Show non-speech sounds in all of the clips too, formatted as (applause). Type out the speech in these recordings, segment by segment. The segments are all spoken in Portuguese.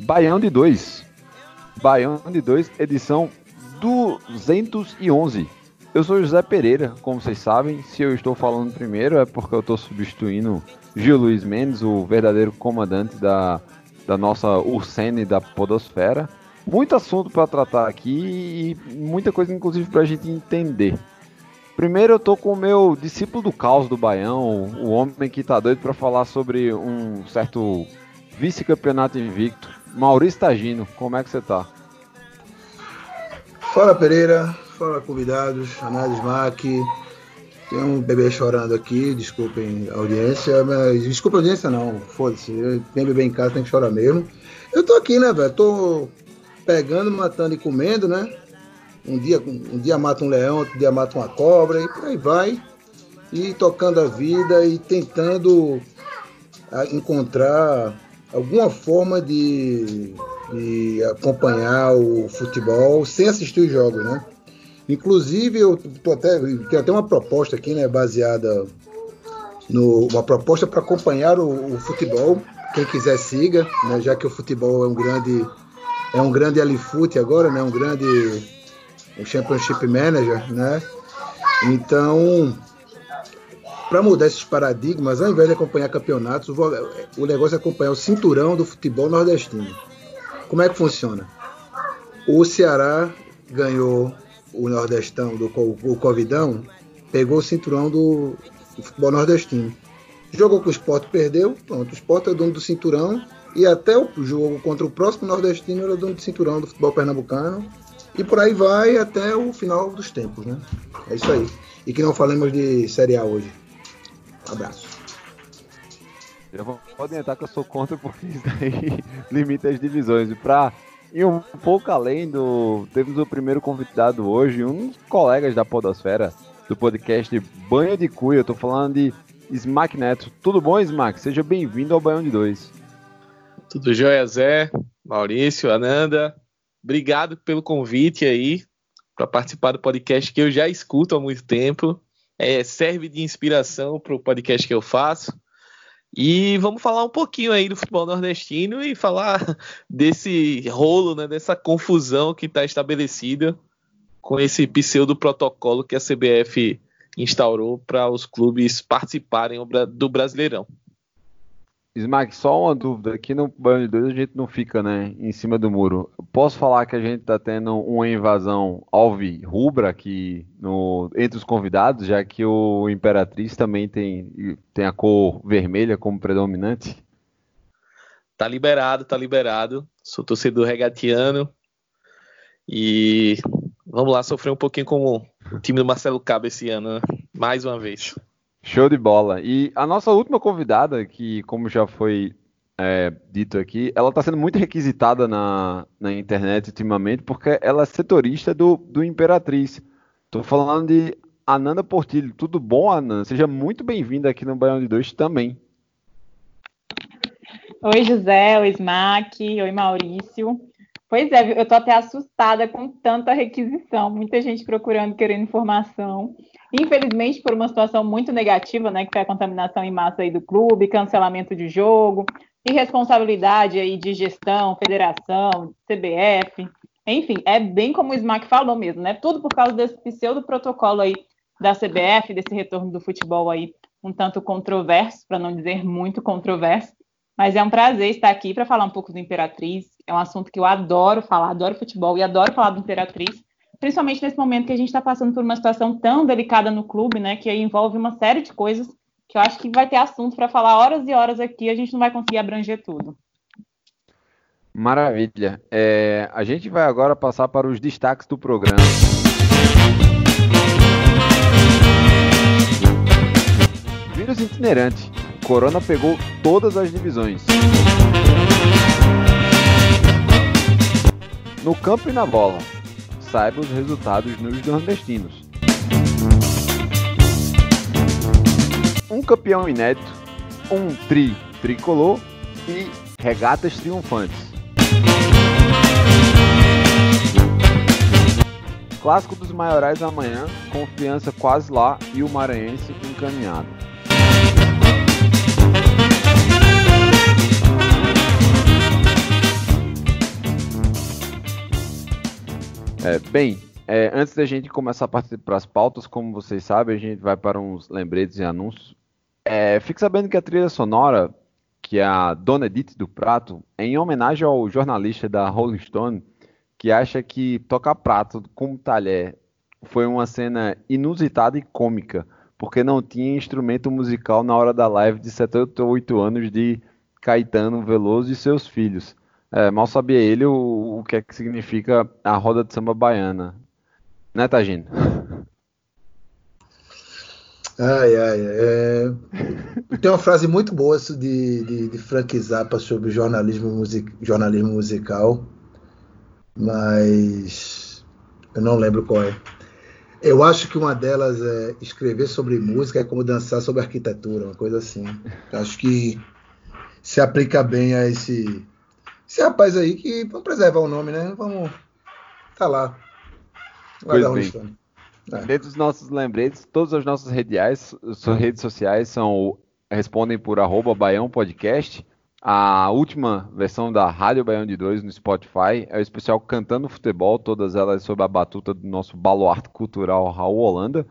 Baião de 2. Baião de 2, edição 211. Eu sou José Pereira, como vocês sabem. Se eu estou falando primeiro é porque eu estou substituindo Gil Luiz Mendes, o verdadeiro comandante da, da nossa Ursene da Podosfera. Muito assunto para tratar aqui e muita coisa, inclusive, para a gente entender. Primeiro eu tô com o meu discípulo do caos do Baião, o homem que tá doido para falar sobre um certo vice-campeonato invicto. Maurício Tagino, como é que você tá? Fala Pereira, fala convidados, Análise Mac. Tem um bebê chorando aqui, desculpem a audiência, mas desculpa a audiência não, foda-se, tem bebê em casa, tem que chorar mesmo. Eu tô aqui, né, velho? Tô pegando, matando e comendo, né? Um dia, um dia mata um leão, outro dia mata uma cobra e por aí vai. E tocando a vida e tentando ah, encontrar alguma forma de, de acompanhar o futebol sem assistir os jogos, né? Inclusive, eu tô até, tenho até uma proposta aqui, né, baseada no uma proposta para acompanhar o, o futebol. Quem quiser siga, né, já que o futebol é um grande é um grande alifoot agora, né, um grande um championship manager, né? Então, para mudar esses paradigmas, ao invés de acompanhar campeonatos, o negócio é acompanhar o cinturão do futebol nordestino. Como é que funciona? O Ceará ganhou o Nordestão, do, o Covidão, pegou o cinturão do, do futebol nordestino. Jogou com o Sport, perdeu, pronto, o Sport é o dono do cinturão e até o jogo contra o próximo nordestino era o dono do cinturão do futebol pernambucano e por aí vai até o final dos tempos, né? É isso aí. E que não falemos de Série A hoje. Um abraço. Eu vou adiantar que eu sou contra porque isso daí (laughs) limita as divisões. E pra ir um pouco além do. Temos o primeiro convidado hoje, um dos colegas da Podosfera, do podcast Banho de Cuia. Eu tô falando de Smack Neto. Tudo bom, Smack? Seja bem-vindo ao Banho de Dois. Tudo jóia, Zé, Maurício, Ananda. Obrigado pelo convite aí para participar do podcast que eu já escuto há muito tempo. É, serve de inspiração para o podcast que eu faço. E vamos falar um pouquinho aí do futebol nordestino e falar (laughs) desse rolo, né, dessa confusão que está estabelecida com esse pseudo protocolo que a CBF instaurou para os clubes participarem do Brasileirão. Smack, só uma dúvida. Aqui no banho de dois a gente não fica, né, em cima do muro. Posso falar que a gente tá tendo uma invasão alvi rubra aqui no, entre os convidados, já que o Imperatriz também tem, tem a cor vermelha como predominante? Tá liberado, tá liberado. Sou torcedor regatiano. E vamos lá sofrer um pouquinho com o time do Marcelo Cabo esse ano, né? mais uma vez. Show de bola. E a nossa última convidada, que como já foi é, dito aqui, ela está sendo muito requisitada na, na internet ultimamente, porque ela é setorista do, do Imperatriz. Estou falando de Ananda Portilho. Tudo bom, Ananda? Seja muito bem-vinda aqui no Baião de Dois também. Oi, José, oi, Smack, oi, Maurício. Pois é, eu tô até assustada com tanta requisição, muita gente procurando, querendo informação. Infelizmente, por uma situação muito negativa, né, que foi a contaminação em massa aí do clube, cancelamento de jogo, irresponsabilidade aí de gestão, federação, CBF, enfim, é bem como o Smack falou mesmo, né? Tudo por causa desse pseudo protocolo aí da CBF, desse retorno do futebol aí um tanto controverso, para não dizer muito controverso. Mas é um prazer estar aqui para falar um pouco do Imperatriz. É um assunto que eu adoro falar, adoro futebol e adoro falar do Imperatriz, principalmente nesse momento que a gente está passando por uma situação tão delicada no clube, né, que envolve uma série de coisas que eu acho que vai ter assunto para falar horas e horas aqui, a gente não vai conseguir abranger tudo. Maravilha. É, a gente vai agora passar para os destaques do programa. Vírus itinerante. Corona pegou todas as divisões. No campo e na bola. Saiba os resultados nos nordestinos. Um campeão inédito, um tri tricolor e regatas triunfantes. Clássico dos maiorais amanhã, confiança quase lá e o maranhense encaminhado. É, bem, é, antes da gente começar a partir para as pautas, como vocês sabem, a gente vai para uns lembretes e anúncios. É, fique sabendo que a trilha sonora, que é a Dona Edith do Prato, é em homenagem ao jornalista da Rolling Stone, que acha que tocar prato com talher foi uma cena inusitada e cômica, porque não tinha instrumento musical na hora da live de 78 anos de Caetano Veloso e seus filhos. É, mal sabia ele o, o que é que significa a roda de samba baiana. Né, Tagino? Ai, ai, é... Tem uma frase muito boa isso de, de, de Frank Zappa sobre jornalismo, music... jornalismo musical, mas eu não lembro qual é. Eu acho que uma delas é escrever sobre música é como dançar sobre arquitetura, uma coisa assim. Eu acho que se aplica bem a esse, esse rapaz aí que vamos preservar o nome, né? Vamos tá lá. Pois bem. É. Dentro dos nossos lembretes, todas as nossas redes, redes sociais são respondem por arroba Baião Podcast. A última versão da Rádio Baião de 2 no Spotify é o especial Cantando Futebol, todas elas sob a batuta do nosso baluarte cultural Raul Holanda.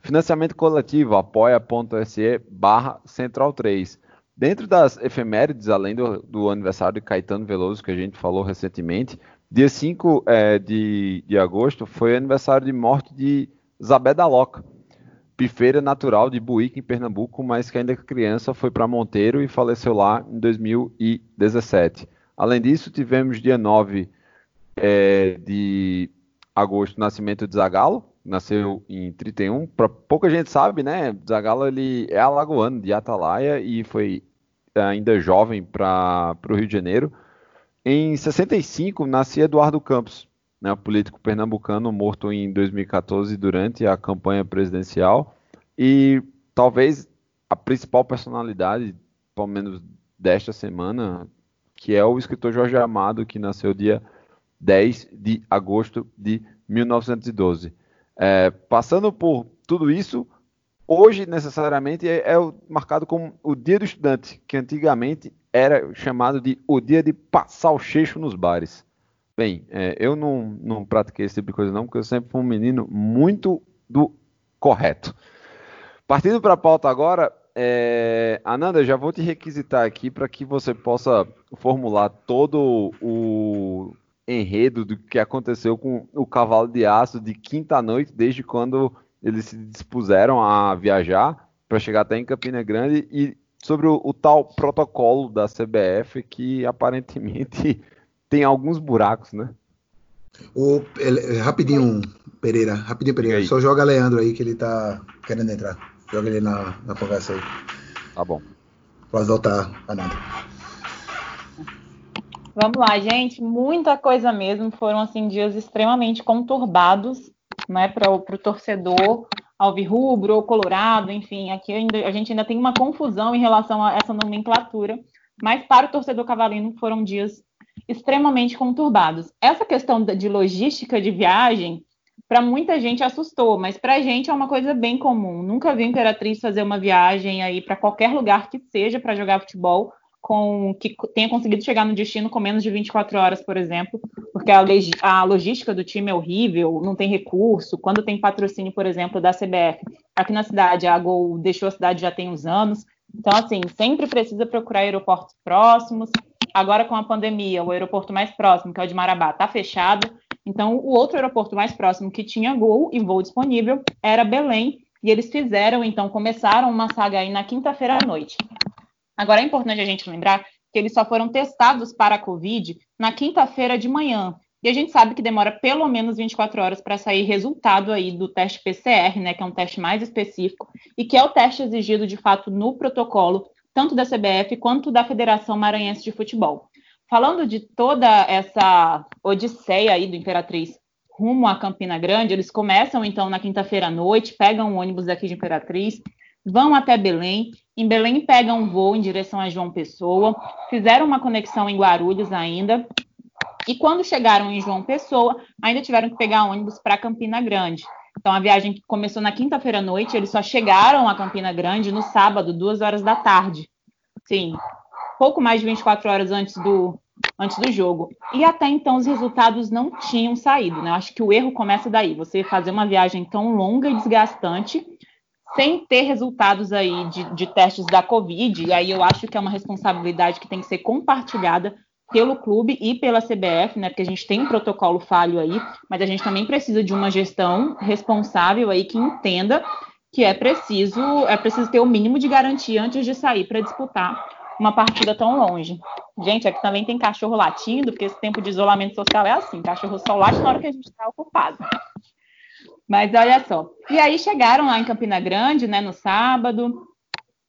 Financiamento coletivo, apoia.se barra Central 3. Dentro das efemérides, além do, do, aniversário de Caetano Veloso, que a gente falou recentemente, dia 5 é, de, de agosto foi aniversário de morte de Zabé da Loca, pifeira natural de Buíque, em Pernambuco, mas que ainda criança foi para Monteiro e faleceu lá em 2017. Além disso, tivemos dia 9 é, de agosto, nascimento de Zagalo, nasceu em 31. Pra, pouca gente sabe, né? Zagalo ele é alagoano de Atalaia e foi ainda jovem para o Rio de Janeiro. Em 65 nascia Eduardo Campos, né, político pernambucano morto em 2014 durante a campanha presidencial e talvez a principal personalidade, pelo menos desta semana, que é o escritor Jorge Amado, que nasceu dia 10 de agosto de 1912. É, passando por tudo isso, hoje necessariamente é, é, marcado como o Dia do Estudante, que antigamente era chamado de o dia de passar o cheixo nos bares. Bem, é, eu não, não pratiquei esse tipo de coisa não, porque eu sempre fui um menino muito do correto. Partindo para a pauta agora, é, Ananda, já vou te requisitar aqui para que você possa formular todo o enredo do que aconteceu com o cavalo de aço de quinta noite, desde quando eles se dispuseram a viajar para chegar até em Campina Grande e sobre o, o tal protocolo da CBF que aparentemente (laughs) tem alguns buracos, né? O, ele, rapidinho, Pereira, rapidinho, Pereira. Só joga Leandro aí que ele tá querendo entrar. Joga ele na, na conversa aí. Tá bom. Pode voltar, Ananda. Vamos lá, gente. Muita coisa mesmo. Foram assim dias extremamente conturbados, né, para o torcedor alvirrubro ou colorado, enfim. Aqui ainda, a gente ainda tem uma confusão em relação a essa nomenclatura. Mas para o torcedor cavalino foram dias extremamente conturbados. Essa questão de logística de viagem, para muita gente assustou, mas para a gente é uma coisa bem comum. Nunca vi a Imperatriz fazer uma viagem aí para qualquer lugar que seja para jogar futebol, com que tenha conseguido chegar no destino com menos de 24 horas, por exemplo, porque a, a logística do time é horrível, não tem recurso. Quando tem patrocínio, por exemplo, da CBF, aqui na cidade, a Gol deixou a cidade já tem uns anos. Então, assim, sempre precisa procurar aeroportos próximos, Agora, com a pandemia, o aeroporto mais próximo, que é o de Marabá, está fechado. Então, o outro aeroporto mais próximo que tinha gol e voo disponível era Belém, e eles fizeram, então, começaram uma saga aí na quinta-feira à noite. Agora, é importante a gente lembrar que eles só foram testados para a Covid na quinta-feira de manhã. E a gente sabe que demora pelo menos 24 horas para sair resultado aí do teste PCR, né, que é um teste mais específico e que é o teste exigido de fato no protocolo tanto da CBF quanto da Federação Maranhense de Futebol. Falando de toda essa odisseia aí do Imperatriz rumo a Campina Grande, eles começam então na quinta-feira à noite, pegam um ônibus daqui de Imperatriz, vão até Belém, em Belém pegam um voo em direção a João Pessoa, fizeram uma conexão em Guarulhos ainda, e quando chegaram em João Pessoa, ainda tiveram que pegar ônibus para Campina Grande. Então, a viagem começou na quinta-feira à noite, eles só chegaram a Campina Grande no sábado, duas horas da tarde. Sim, pouco mais de 24 horas antes do, antes do jogo. E até então os resultados não tinham saído, né? Eu acho que o erro começa daí, você fazer uma viagem tão longa e desgastante sem ter resultados aí de, de testes da Covid, e aí eu acho que é uma responsabilidade que tem que ser compartilhada pelo clube e pela CBF, né? Porque a gente tem um protocolo falho aí, mas a gente também precisa de uma gestão responsável aí que entenda que é preciso é preciso ter o mínimo de garantia antes de sair para disputar uma partida tão longe. Gente, aqui também tem cachorro latindo, porque esse tempo de isolamento social é assim, cachorro só late na hora que a gente está ocupado. Mas olha só. E aí chegaram lá em Campina Grande, né, no sábado,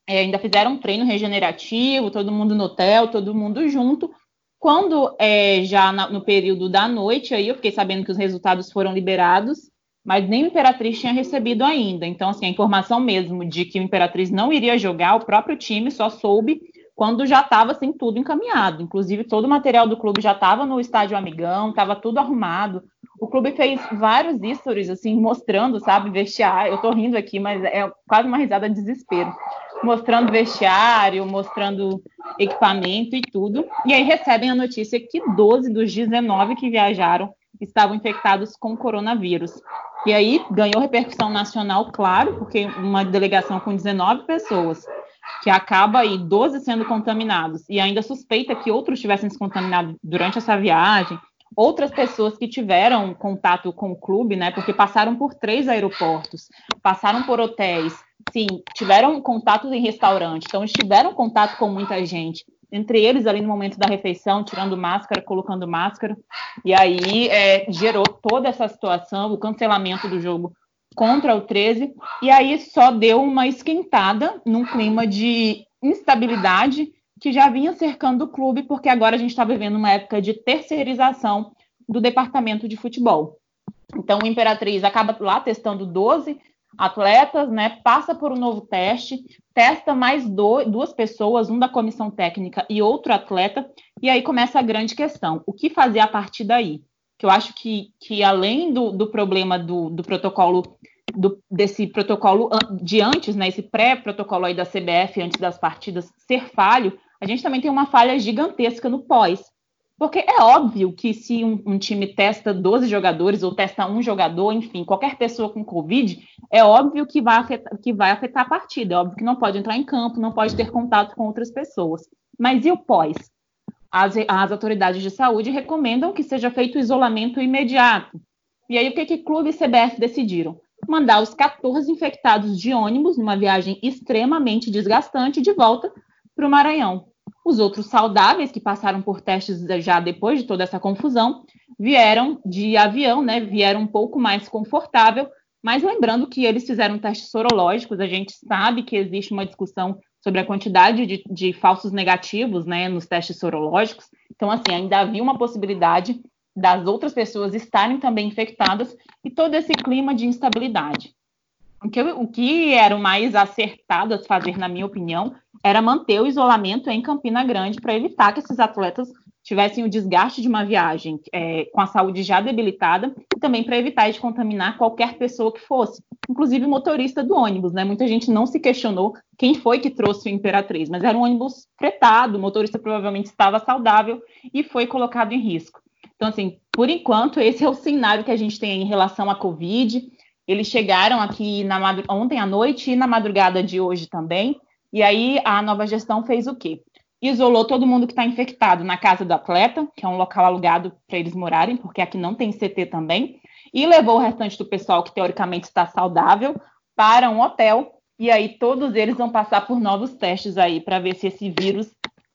é, ainda fizeram um treino regenerativo, todo mundo no hotel, todo mundo junto. Quando é, já na, no período da noite, aí eu fiquei sabendo que os resultados foram liberados, mas nem o Imperatriz tinha recebido ainda. Então, assim, a informação mesmo de que o Imperatriz não iria jogar, o próprio time só soube quando já estava assim tudo encaminhado. Inclusive, todo o material do clube já estava no estádio Amigão, estava tudo arrumado. O clube fez vários stories, assim, mostrando, sabe, vestiário. Eu estou rindo aqui, mas é quase uma risada de desespero mostrando vestiário, mostrando equipamento e tudo. E aí recebem a notícia que 12 dos 19 que viajaram estavam infectados com coronavírus. E aí ganhou repercussão nacional, claro, porque uma delegação com 19 pessoas, que acaba aí 12 sendo contaminados e ainda suspeita que outros tivessem se contaminado durante essa viagem, outras pessoas que tiveram contato com o clube, né, porque passaram por três aeroportos, passaram por hotéis, sim, tiveram contatos em restaurante, então tiveram contato com muita gente, entre eles ali no momento da refeição, tirando máscara, colocando máscara, e aí é, gerou toda essa situação, o cancelamento do jogo contra o 13, e aí só deu uma esquentada num clima de instabilidade que já vinha cercando o clube, porque agora a gente está vivendo uma época de terceirização do departamento de futebol. Então, o Imperatriz acaba lá testando 12 atletas, né? Passa por um novo teste, testa mais do, duas pessoas, um da comissão técnica e outro atleta, e aí começa a grande questão: o que fazer a partir daí? Que eu acho que, que além do, do problema do, do protocolo, do, desse protocolo de antes, né? Esse pré-protocolo aí da CBF antes das partidas ser falho, a gente também tem uma falha gigantesca no pós. Porque é óbvio que se um, um, time testa 12 jogadores ou testa um jogador, enfim, qualquer pessoa com Covid, é óbvio que vai, afetar, que vai afetar a partida. É óbvio que não pode entrar em campo, não pode ter contato com outras pessoas. Mas e o pós? As, as autoridades de saúde recomendam que seja feito isolamento imediato. E aí o que, que clube e CBF decidiram? Mandar os 14 infectados de ônibus, numa viagem extremamente desgastante, de volta para o Maranhão. Os outros saudáveis, que passaram por testes já depois de toda essa confusão, vieram de avião, né? Vieram um pouco mais confortável, mas lembrando que eles fizeram testes sorológicos, a gente sabe que existe uma discussão sobre a quantidade de, de falsos negativos, né, nos testes sorológicos. Então, assim, ainda havia uma possibilidade das outras pessoas estarem também infectadas e todo esse clima de instabilidade. O que, o que era o mais acertado a fazer, na minha opinião, era manter o isolamento em Campina Grande para evitar que esses atletas tivessem o desgaste de uma viagem é, com a saúde já debilitada e também para evitar de contaminar qualquer pessoa que fosse, inclusive o motorista do ônibus, né? Muita gente não se questionou quem foi que trouxe o Imperatriz, mas era um ônibus fretado, o motorista provavelmente estava saudável e foi colocado em risco. Então, assim, por enquanto, esse é o cenário que a gente tem em relação à Covid. Eles chegaram aqui na, ontem à noite e na madrugada de hoje também. E aí a nova gestão fez o quê? isolou todo mundo que está infectado na casa do atleta, que é um local alugado para eles morarem, porque aqui não tem CT também, e levou o restante do pessoal que teoricamente está saudável para um hotel. E aí todos eles vão passar por novos testes aí para ver se esse vírus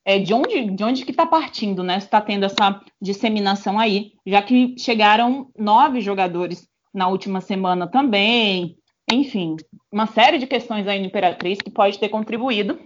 é de onde de onde que está partindo, né? Está tendo essa disseminação aí, já que chegaram nove jogadores na última semana também. Enfim, uma série de questões aí no Imperatriz que pode ter contribuído.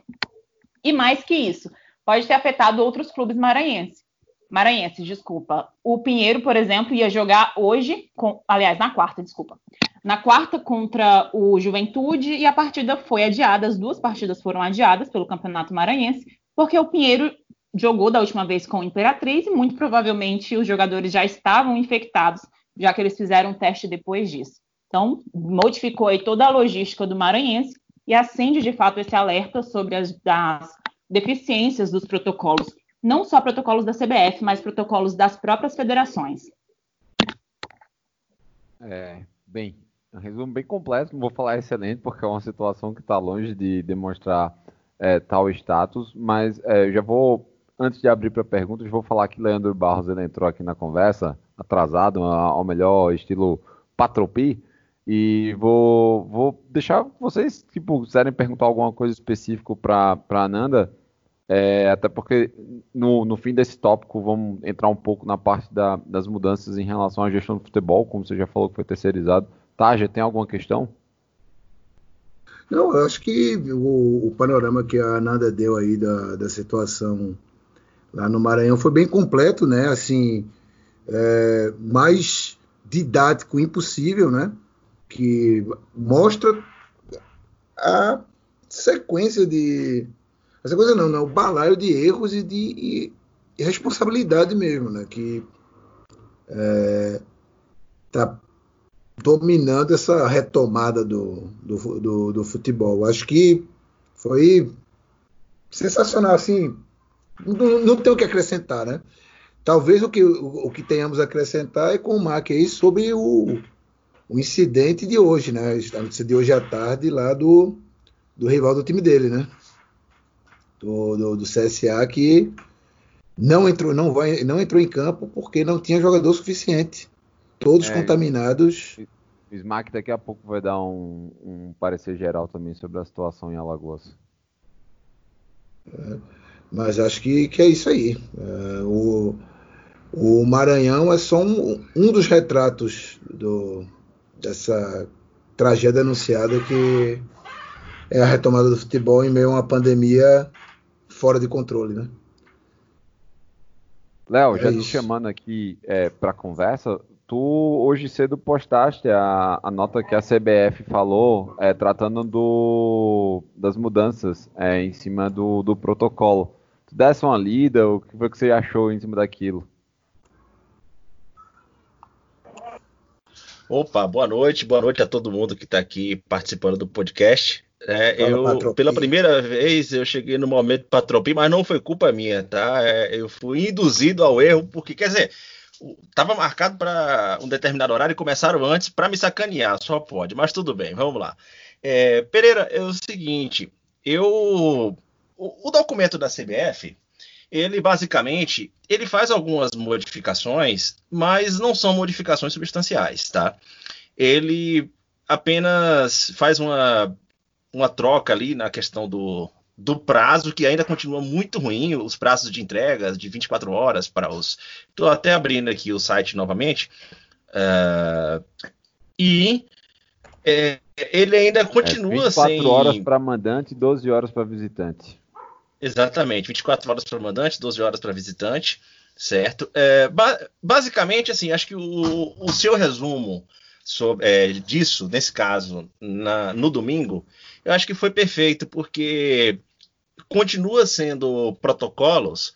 E mais que isso, pode ter afetado outros clubes maranhenses. Maranhenses, desculpa. O Pinheiro, por exemplo, ia jogar hoje, com, aliás, na quarta, desculpa. Na quarta contra o Juventude e a partida foi adiada, as duas partidas foram adiadas pelo Campeonato Maranhense, porque o Pinheiro jogou da última vez com o Imperatriz e muito provavelmente os jogadores já estavam infectados, já que eles fizeram teste depois disso. Então, modificou aí toda a logística do Maranhense e acende de fato esse alerta sobre as, as deficiências dos protocolos, não só protocolos da CBF, mas protocolos das próprias federações. É, bem, um resumo bem completo, não vou falar excelente, porque é uma situação que está longe de demonstrar é, tal status, mas é, já vou, antes de abrir para perguntas, vou falar que Leandro Barros ele entrou aqui na conversa, atrasado, ao melhor estilo Patropi, e vou, vou deixar vocês, tipo, quiserem perguntar alguma coisa específica para Ananda, é, até porque no, no fim desse tópico vamos entrar um pouco na parte da, das mudanças em relação à gestão do futebol, como você já falou que foi terceirizado. Tá, já tem alguma questão? Não, eu acho que o, o panorama que a Nanda deu aí da, da situação lá no Maranhão foi bem completo, né? Assim, é, mais didático impossível, né? Que mostra a sequência de essa coisa não, não, o balaio de erros e de responsabilidade mesmo, né? Que é, tá dominando essa retomada do, do, do, do futebol. Acho que foi sensacional, assim, não, não tem o que acrescentar, né? Talvez o que, o, o que tenhamos a acrescentar é com o Mark aí sobre o, o incidente de hoje, né? De hoje à tarde lá do, do rival do time dele, né? do, do, do, CSA que não entrou, não, vai, não entrou em campo porque não tinha jogador suficiente. Todos é, contaminados. O Smack daqui a pouco vai dar um, um, parecer geral também sobre a situação em Alagoas. É, mas acho que, que é isso aí. É, o, o Maranhão é só um, um dos retratos do, dessa tragédia anunciada que é a retomada do futebol em meio a uma pandemia fora de controle, né? Léo, é já te chamando aqui é, para conversa, tu hoje cedo postaste a, a nota que a CBF falou, é, tratando do, das mudanças é, em cima do, do protocolo. Tu desse uma lida, o que foi que você achou em cima daquilo? Opa, boa noite, boa noite a todo mundo que está aqui participando do podcast. É, eu, pela primeira vez eu cheguei no momento patropi, mas não foi culpa minha, tá? É, eu fui induzido ao erro, porque, quer dizer, estava marcado para um determinado horário e começaram antes para me sacanear, só pode, mas tudo bem, vamos lá. É, Pereira, é o seguinte, eu. O, o documento da CBF, ele basicamente ele faz algumas modificações, mas não são modificações substanciais, tá? Ele apenas faz uma uma troca ali na questão do, do prazo, que ainda continua muito ruim, os prazos de entrega de 24 horas para os. Estou até abrindo aqui o site novamente. Uh, e é, ele ainda continua é 24 sem. 24 horas para mandante e 12 horas para visitante. Exatamente, 24 horas para mandante, 12 horas para visitante, certo? É, ba basicamente, assim, acho que o, o seu resumo sobre, é, disso, nesse caso, na, no domingo, eu acho que foi perfeito, porque continua sendo protocolos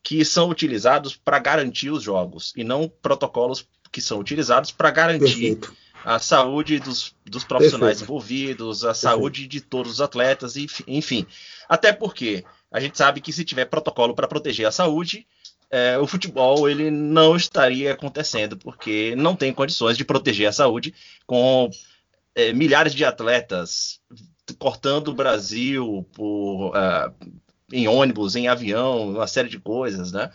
que são utilizados para garantir os jogos, e não protocolos que são utilizados para garantir perfeito. A saúde dos, dos profissionais perfeito. envolvidos, a perfeito. saúde de todos os atletas, enfim. Até porque a gente sabe que se tiver protocolo para proteger a saúde, é, o futebol ele não estaria acontecendo, porque não tem condições de proteger a saúde com é, milhares de atletas cortando o Brasil por uh, em ônibus, em avião, uma série de coisas, né?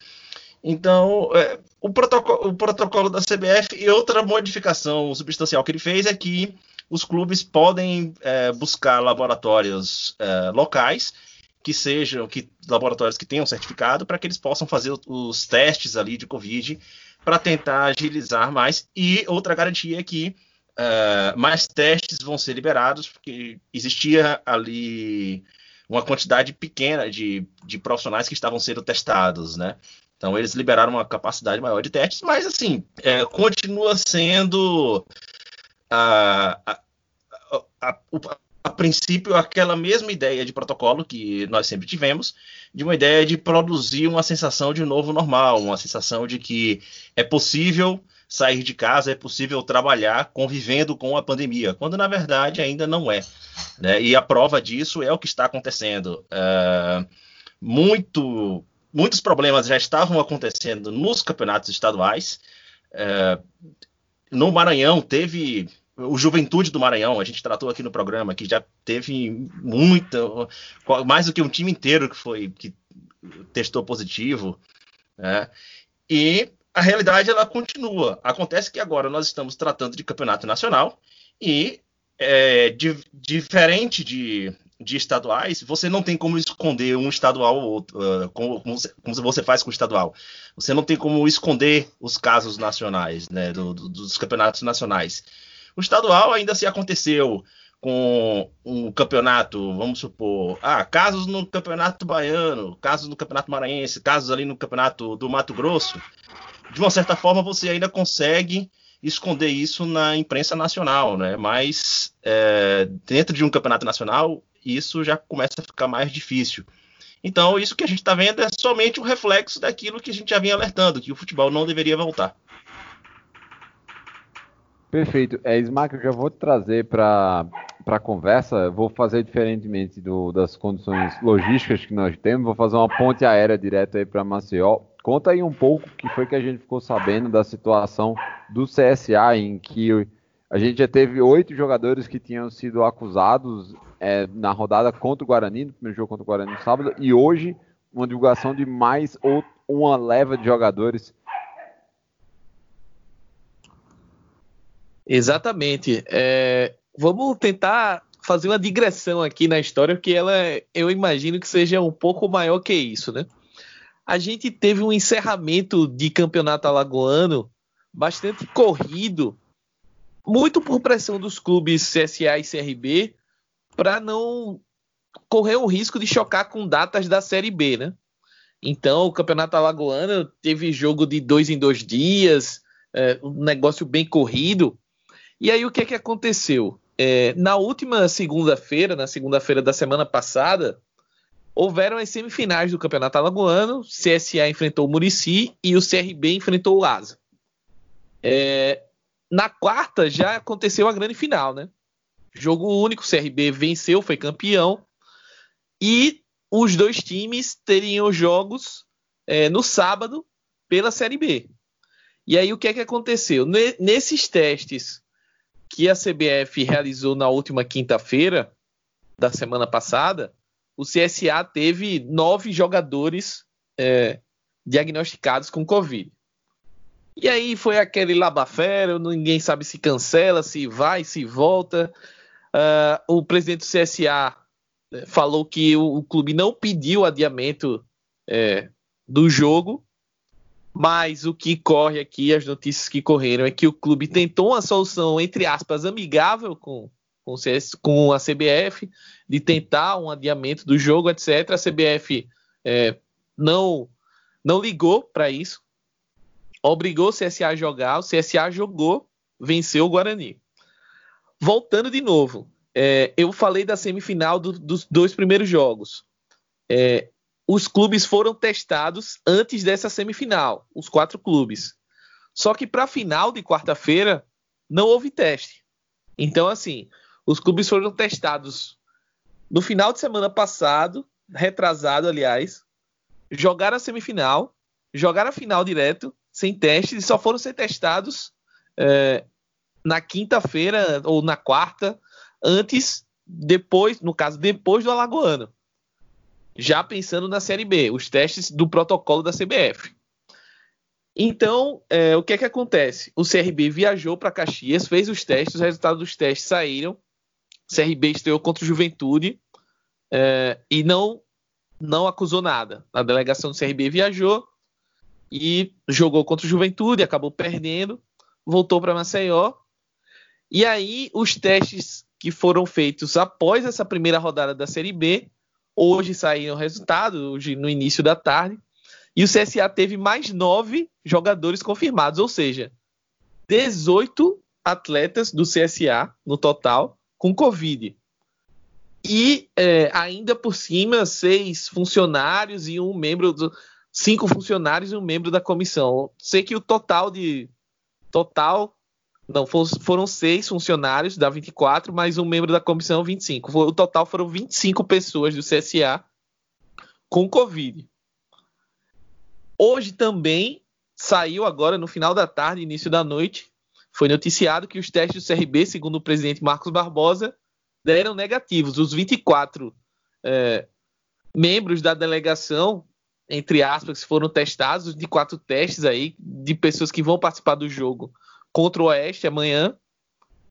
Então, é, o, protocolo, o protocolo da CBF e outra modificação substancial que ele fez é que os clubes podem é, buscar laboratórios é, locais que sejam que laboratórios que tenham certificado para que eles possam fazer os testes ali de Covid para tentar agilizar mais e outra garantia é que uh, mais testes vão ser liberados porque existia ali uma quantidade pequena de, de profissionais que estavam sendo testados, né? Então eles liberaram uma capacidade maior de testes, mas assim é, continua sendo a, a, a, a, princípio aquela mesma ideia de protocolo que nós sempre tivemos, de uma ideia de produzir uma sensação de novo normal, uma sensação de que é possível sair de casa, é possível trabalhar convivendo com a pandemia, quando na verdade ainda não é. Né? E a prova disso é o que está acontecendo. Uh, muito muitos problemas já estavam acontecendo nos campeonatos estaduais. É, no Maranhão teve o Juventude do Maranhão, a gente tratou aqui no programa, que já teve muita, mais do que um time inteiro que foi que testou positivo, né? E a realidade ela continua. Acontece que agora nós estamos tratando de campeonato nacional e é, di, diferente de, de estaduais, você não tem como esconder um estadual ou outro, uh, como, como, você faz com o estadual. Você não tem como esconder os casos nacionais, né, do, do, dos campeonatos nacionais. O estadual ainda se aconteceu com um campeonato, vamos supor, ah, casos no campeonato baiano, casos no campeonato maranhense, casos ali no campeonato do Mato Grosso. De uma certa forma, você ainda consegue esconder isso na imprensa nacional, né? Mas é, dentro de um campeonato nacional, isso já começa a ficar mais difícil. Então, isso que a gente está vendo é somente um reflexo daquilo que a gente já vinha alertando, que o futebol não deveria voltar. Perfeito. É, Smack, eu já vou trazer para a conversa. Vou fazer diferentemente do, das condições logísticas que nós temos. Vou fazer uma ponte aérea direto aí para Maceió. Conta aí um pouco que foi que a gente ficou sabendo da situação do CSA, em que a gente já teve oito jogadores que tinham sido acusados é, na rodada contra o Guarani, no primeiro jogo contra o Guarani no sábado, e hoje uma divulgação de mais uma leva de jogadores. Exatamente. É, vamos tentar fazer uma digressão aqui na história, porque ela, eu imagino que seja um pouco maior que isso, né? A gente teve um encerramento de campeonato alagoano bastante corrido, muito por pressão dos clubes CSA e CRB, para não correr o risco de chocar com datas da Série B, né? Então, o Campeonato Alagoano teve jogo de dois em dois dias, é, um negócio bem corrido. E aí, o que é que aconteceu? É, na última segunda-feira, na segunda-feira da semana passada, houveram as semifinais do Campeonato Alagoano. CSA enfrentou o Murici e o CRB enfrentou o Asa. É, na quarta já aconteceu a grande final, né? Jogo único, CRB venceu, foi campeão. E os dois times teriam jogos é, no sábado pela Série B. E aí o que é que aconteceu? Nesses testes que a CBF realizou na última quinta-feira da semana passada, o CSA teve nove jogadores é, diagnosticados com Covid. E aí foi aquele labafero, ninguém sabe se cancela, se vai, se volta. Uh, o presidente do CSA né, falou que o, o clube não pediu adiamento é, do jogo, mas o que corre aqui, as notícias que correram, é que o clube tentou uma solução, entre aspas, amigável com, com, CS, com a CBF, de tentar um adiamento do jogo, etc. A CBF é, não, não ligou para isso, obrigou o CSA a jogar, o CSA jogou, venceu o Guarani voltando de novo, é, eu falei da semifinal do, dos dois primeiros jogos. É, os clubes foram testados antes dessa semifinal, os quatro clubes. Só que para a final de quarta-feira não houve teste. Então, assim, os clubes foram testados no final de semana passado, retrasado, aliás, jogaram a semifinal, jogaram a final direto, sem teste, e só foram ser testados é, na quinta-feira ou na quarta, antes, depois, no caso, depois do Alagoano. já pensando na Série B, os testes do protocolo da CBF. Então, é, o que é que acontece? O CRB viajou para Caxias, fez os testes, os resultados dos testes saíram. O CRB estreou contra o Juventude é, e não não acusou nada. A delegação do CRB viajou e jogou contra o Juventude, acabou perdendo, voltou para Maceió. E aí, os testes que foram feitos após essa primeira rodada da Série B, hoje saíram o resultado, hoje no início da tarde. E o CSA teve mais nove jogadores confirmados, ou seja, 18 atletas do CSA no total com Covid. E é, ainda por cima, seis funcionários e um membro do. Cinco funcionários e um membro da comissão. Sei que o total de. Total. Não, foram seis funcionários da 24, mais um membro da comissão, 25. O total foram 25 pessoas do CSA com Covid. Hoje também saiu agora no final da tarde, início da noite, foi noticiado que os testes do CRB, segundo o presidente Marcos Barbosa, deram negativos. Os 24 é, membros da delegação, entre aspas, foram testados, de quatro testes aí, de pessoas que vão participar do jogo contra o Oeste amanhã,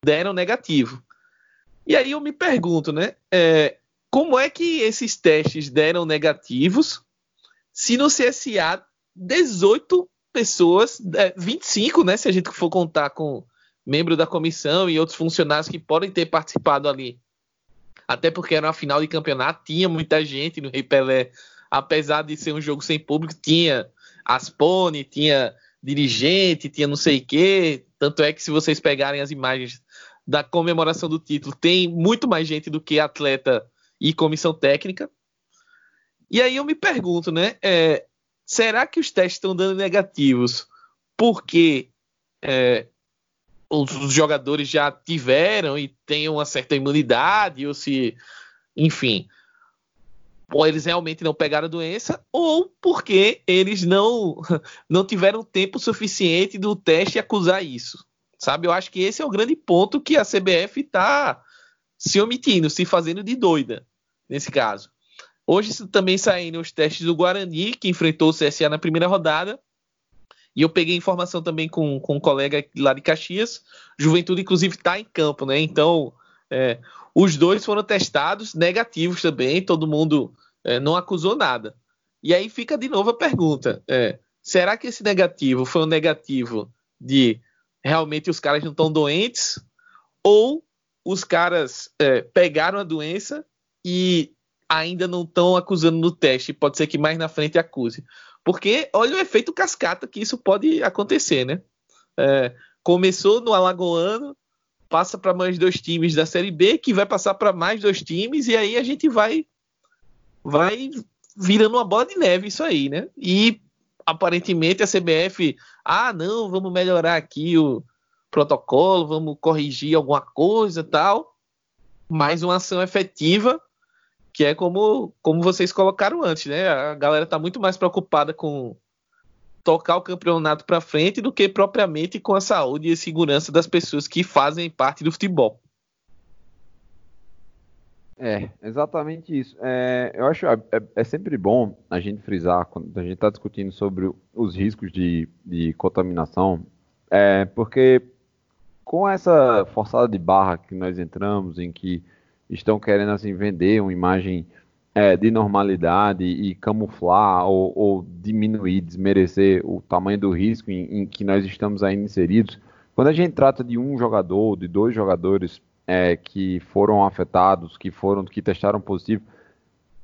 deram negativo. E aí eu me pergunto, né? É, como é que esses testes deram negativos se no CSA 18 pessoas, é, 25, né? Se a gente for contar com membro da comissão e outros funcionários que podem ter participado ali. Até porque era uma final de campeonato, tinha muita gente no Rei Pelé, apesar de ser um jogo sem público, tinha Aspone, tinha dirigente, tinha não sei o quê. Tanto é que se vocês pegarem as imagens da comemoração do título, tem muito mais gente do que atleta e comissão técnica. E aí eu me pergunto, né? É, será que os testes estão dando negativos porque é, os, os, jogadores já tiveram e têm uma certa imunidade, ou se, enfim, ou eles realmente não pegaram a doença, ou porque eles não, (laughs) não tiveram tempo suficiente do teste acusar isso. Sabe? Eu acho que esse é o grande ponto que a CBF está se omitindo, se fazendo de doida nesse caso. Hoje também saíram os testes do Guarani, que enfrentou o CSA na primeira rodada. E eu peguei informação também com, com um colega lá de Caxias. Juventude, inclusive, está em campo, né? Então, é, os dois foram testados, negativos também. Todo mundo é, não acusou nada. E aí fica de novo a pergunta: é, será que esse negativo foi um negativo de realmente os caras não estão doentes? Ou os caras é, pegaram a doença e ainda não estão acusando no teste. Pode ser que mais na frente acuse. Porque olha o efeito cascata que isso pode acontecer, né? É, começou no Alagoano, passa para mais dois times da Série B, que vai passar para mais dois times, e aí a gente vai vai virando uma bola de neve isso aí, né? E aparentemente a CBF, ah, não, vamos melhorar aqui o protocolo, vamos corrigir alguma coisa tal. Mais uma ação efetiva que é como, como vocês colocaram antes, né? A galera está muito mais preocupada com tocar o campeonato para frente do que propriamente com a saúde e a segurança das pessoas que fazem parte do futebol. É, exatamente isso. É, eu acho é, é, sempre bom a gente frisar quando a gente está discutindo sobre os riscos de, de contaminação, é, porque com essa forçada de barra que nós entramos, em que estão querendo assim vender uma imagem é, de normalidade e camuflar ou, ou, diminuir, desmerecer o tamanho do risco em, em, que nós estamos aí inseridos. Quando a gente trata de um jogador, de dois jogadores é, que foram afetados, que foram, que testaram positivo,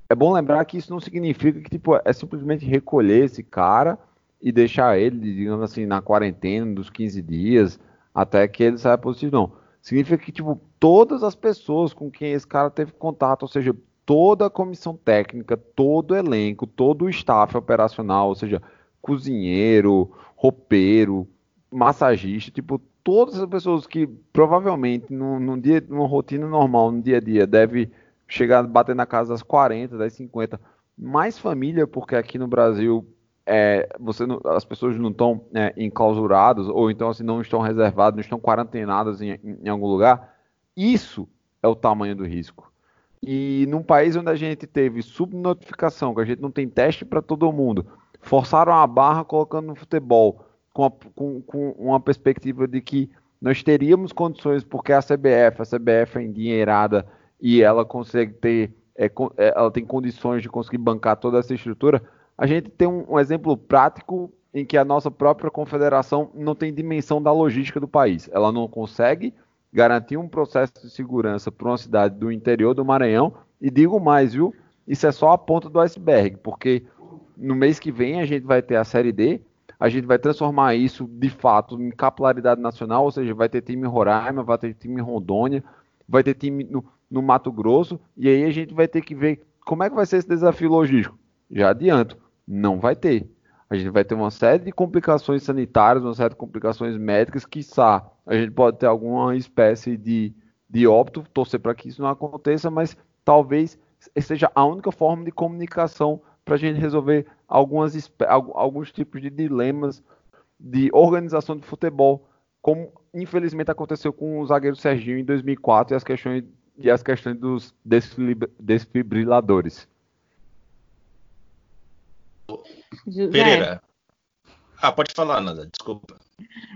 é bom lembrar que isso não significa que tipo, é simplesmente recolher esse cara e deixar ele, digamos assim, na quarentena dos 15 dias até que ele saia positivo, não significa que, tipo, todas as pessoas com quem esse cara teve contato, ou seja, toda a comissão técnica, todo o elenco, todo o staff operacional, ou seja, cozinheiro, roupeiro, massagista, tipo, todas as pessoas que provavelmente num, num dia, numa rotina normal, no dia a dia, deve chegar, bater na casa das 40, das 50, mais família, porque aqui no Brasil é, você não, as pessoas não estão é, enclausuradas ou então assim, não estão reservadas, não estão quarentenadas em, em, algum lugar, isso é o tamanho do risco. E num país onde a gente teve subnotificação, que a gente não tem teste para todo mundo, forçaram a barra colocando no futebol com, a, com, com, uma perspectiva de que nós teríamos condições, porque a CBF, a CBF é endinheirada e ela consegue ter, é, é, ela tem condições de conseguir bancar toda essa estrutura. A gente tem um, um exemplo prático em que a nossa própria confederação não tem dimensão da logística do país. Ela não consegue garantir um processo de segurança para uma cidade do interior do Maranhão. E digo mais, viu? Isso é só a ponta do iceberg, porque no mês que vem a gente vai ter a Série D, a gente vai transformar isso de fato em capilaridade nacional, ou seja, vai ter time em Roraima, vai ter time em Rondônia, vai ter time no, no Mato Grosso, e aí a gente vai ter que ver como é que vai ser esse desafio logístico. Já adianto, não vai ter. A gente vai ter uma série de complicações sanitárias, uma série de complicações médicas, quiçá a gente pode ter alguma espécie de, de óbito, torcer para que isso não aconteça, mas talvez seja a única forma de comunicação para a gente resolver algumas, alguns tipos de dilemas de organização de futebol, como infelizmente aconteceu com o zagueiro Serginho em 2004 e as questões, e as questões dos desfibriladores. Pereira. Ah, pode falar, Nada, desculpa.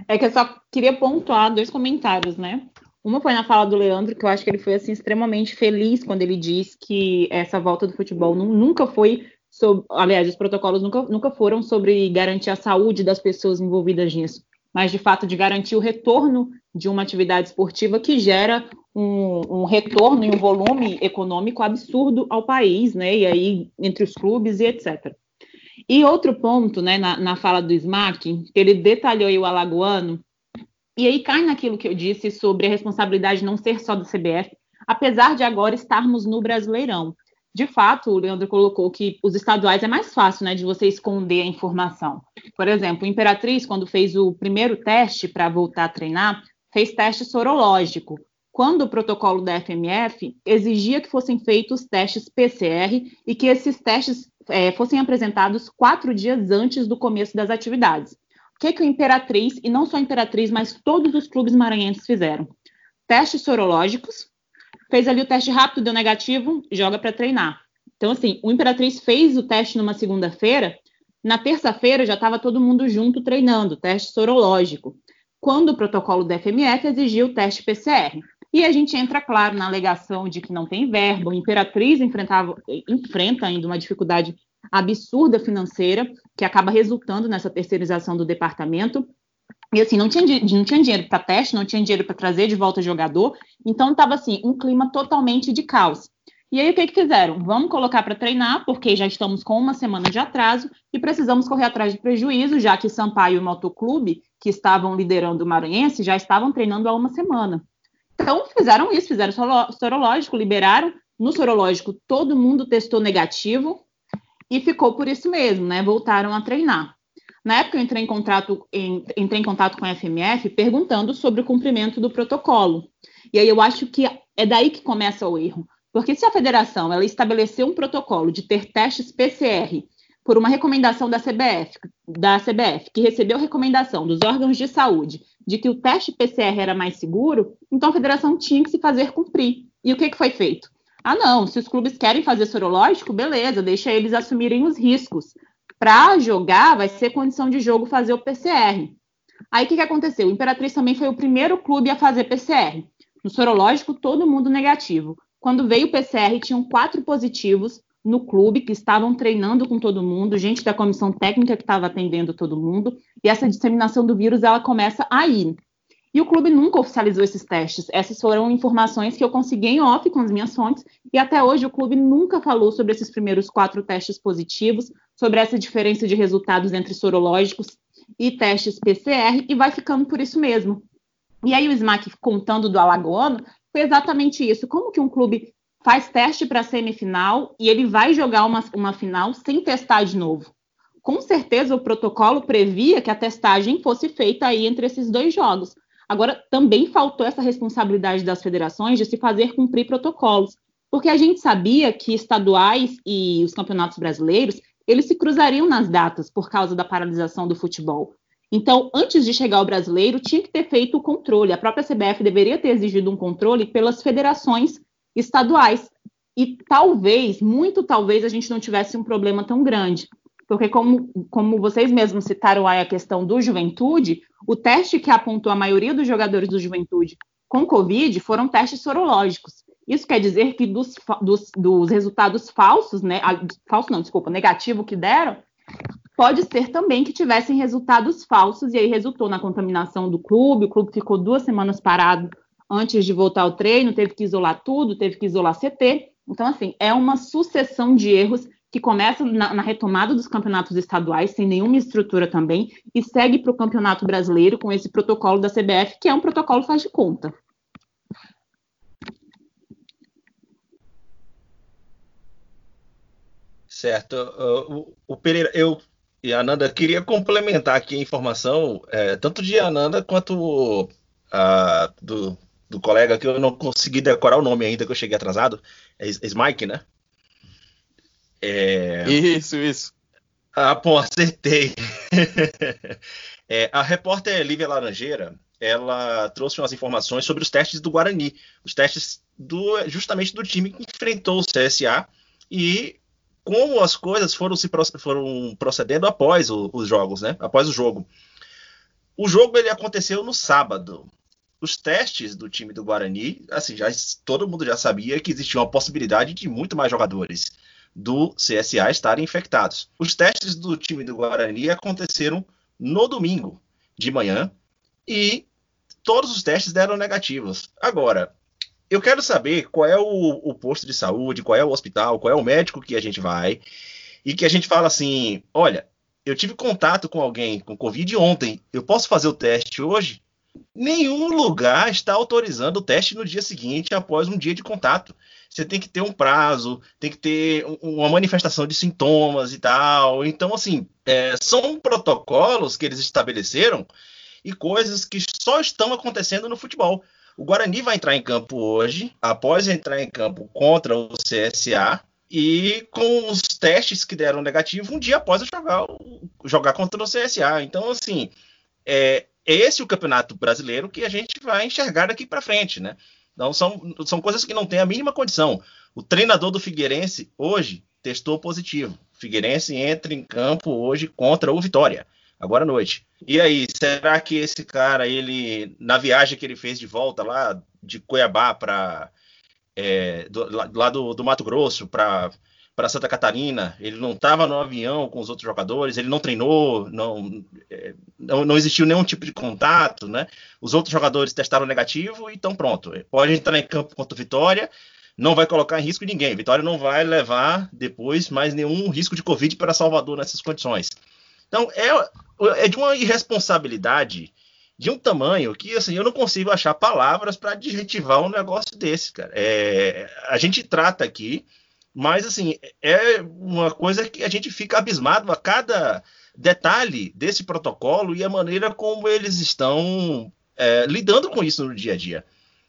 É que eu só queria pontuar dois comentários, né? Uma foi na fala do Leandro, que eu acho que ele foi assim extremamente feliz quando ele disse que essa volta do futebol nunca foi sobre, aliás, os protocolos nunca, nunca foram sobre garantir a saúde das pessoas envolvidas nisso, mas de fato de garantir o retorno de uma atividade esportiva que gera um, um, retorno e um volume econômico absurdo ao país, né? E aí entre os clubes e etc. E outro ponto, né, na, na fala do Smack, ele detalhou o alagoano, e aí cai naquilo que eu disse sobre a responsabilidade não ser só do CBF, apesar de agora estarmos no Brasileirão. De fato, o Leandro colocou que os estaduais é mais fácil, né, de você esconder a informação. Por exemplo, o Imperatriz, quando fez o primeiro teste para voltar a treinar, fez teste sorológico, quando o protocolo da FMF exigia que fossem feitos testes PCR e que esses testes é, fossem apresentados quatro dias antes do começo das atividades. O que, que o Imperatriz, e não só a Imperatriz, mas todos os clubes maranhenses fizeram? Testes sorológicos, fez ali o teste rápido, deu negativo, joga para treinar. Então, assim, o Imperatriz fez o teste numa segunda-feira, na terça-feira já estava todo mundo junto treinando, teste sorológico, quando o protocolo da FMF exigia o teste PCR. E a gente entra, claro, na alegação de que não tem verba. O Imperatriz enfrentava, enfrenta ainda uma dificuldade absurda financeira, que acaba resultando nessa terceirização do departamento. E assim, não tinha, não tinha dinheiro para teste, não tinha dinheiro para trazer de volta jogador, então estava assim, um clima totalmente de caos. E aí o que, que fizeram? Vamos colocar para treinar, porque já estamos com uma semana de atraso e precisamos correr atrás de prejuízo, já que Sampaio e o Motoclube, que estavam liderando o Maranhense, já estavam treinando há uma semana. Então, fizeram isso, fizeram sorológico, liberaram. No sorológico, todo mundo testou negativo e ficou por isso mesmo, né? Voltaram a treinar. Na época, eu entrei em, contato, em, entrei em contato com a FMF perguntando sobre o cumprimento do protocolo. E aí eu acho que é daí que começa o erro. Porque se a federação ela estabeleceu um protocolo de ter testes PCR por uma recomendação da CBF, da CBF, que recebeu recomendação dos órgãos de saúde de que o teste PCR era mais seguro, então a federação tinha que se fazer cumprir. E o que, que foi feito? Ah, não, se os clubes querem fazer sorológico, beleza, deixa eles assumirem os riscos. Para jogar, vai ser condição de jogo fazer o PCR. Aí o que, que aconteceu? O Imperatriz também foi o primeiro clube a fazer PCR. No sorológico, todo mundo negativo. Quando veio o PCR, tinham quatro positivos no clube, que estavam treinando com todo mundo, gente da comissão técnica que estava atendendo todo mundo, e essa disseminação do vírus ela começa aí. E o clube nunca oficializou esses testes. Essas foram informações que eu consegui em off com as minhas fontes, e até hoje o clube nunca falou sobre esses primeiros quatro testes positivos, sobre essa diferença de resultados entre sorológicos e testes PCR, e vai ficando por isso mesmo. E aí o Smack contando do Alagoano, foi exatamente isso. Como que um clube faz teste para a semifinal e ele vai jogar uma, uma final sem testar de novo. Com certeza o protocolo previa que a testagem fosse feita aí entre esses dois jogos. Agora, também faltou essa responsabilidade das federações de se fazer cumprir protocolos, porque a gente sabia que estaduais e os campeonatos brasileiros, eles se cruzariam nas datas por causa da paralisação do futebol. Então, antes de chegar ao brasileiro, tinha que ter feito o controle. A própria CBF deveria ter exigido um controle pelas federações estaduais. e talvez, muito talvez, a gente não tivesse um problema tão grande. Porque, como, como vocês mesmos citaram aí a questão do juventude, o teste que apontou a maioria dos jogadores do juventude com Covid foram testes sorológicos. Isso quer dizer que dos, dos, dos resultados falsos, né? Falso não, desculpa, negativo que deram, pode ser também que tivessem resultados falsos e aí resultou na contaminação do clube. O clube ficou duas semanas parado antes de voltar ao treino, teve que isolar tudo, teve que isolar CT. Então, assim, é uma sucessão de erros que começa na, na retomada dos campeonatos estaduais, sem nenhuma estrutura também, e segue para o campeonato brasileiro com esse protocolo da CBF, que é um protocolo faz de conta. Certo. Uh, o, o, Pereira, eu e a Ananda queria complementar aqui a informação, é, tanto de Ananda quanto uh, do, do colega que eu não consegui decorar o nome ainda, que eu cheguei atrasado. É Smike, né? É... Isso, isso. Ah, pô, acertei. (laughs) é, a repórter Lívia Laranjeira, ela trouxe umas informações sobre os testes do Guarani, os testes do, justamente do time que enfrentou o CSA e como as coisas foram se foram procedendo após o, os jogos, né? Após o jogo. O jogo ele aconteceu no sábado. Os testes do time do Guarani, assim, já todo mundo já sabia que existia uma possibilidade de muito mais jogadores do CSA estarem infectados. Os testes do time do Guarani aconteceram no domingo de manhã e todos os testes deram negativos. Agora, eu quero saber qual é o, o, posto de saúde, qual é o hospital, qual é o médico que a gente vai e que a gente fala assim: olha, eu tive contato com alguém com Covid ontem, eu posso fazer o teste hoje? Nenhum lugar está autorizando o teste no dia seguinte após um dia de contato. Você tem que ter um prazo, tem que ter uma manifestação de sintomas e tal. Então, assim, é, são protocolos que eles estabeleceram e coisas que só estão acontecendo no futebol. O Guarani vai entrar em campo hoje, após entrar em campo contra o CSA, e com os testes que deram negativo um dia após jogar, jogar contra o CSA. Então, assim, é, é esse o campeonato brasileiro que a gente vai enxergar daqui para frente, né? Então, são, são coisas que não têm a mínima condição. O treinador do Figueirense hoje testou positivo. Figueirense entra em campo hoje contra o Vitória agora à noite. E aí, será que esse cara, ele, na viagem que ele fez de volta lá de Cuiabá para é, do, lá do, do Mato Grosso para para Santa Catarina, ele não estava no avião com os outros jogadores, ele não treinou, não, é, não, não, existiu nenhum tipo de contato, né? Os outros jogadores testaram negativo e então pronto. Pode entrar em campo contra o Vitória, não vai colocar em risco ninguém. Vitória não vai levar depois mais nenhum risco de Covid para Salvador nessas condições. Então, é, é de uma irresponsabilidade de um tamanho que assim, eu não consigo achar palavras para adjetivar um negócio desse, cara. É, a gente trata aqui, mas assim, é uma coisa que a gente fica abismado a cada detalhe desse protocolo e a maneira como eles estão é, lidando com isso no dia a dia.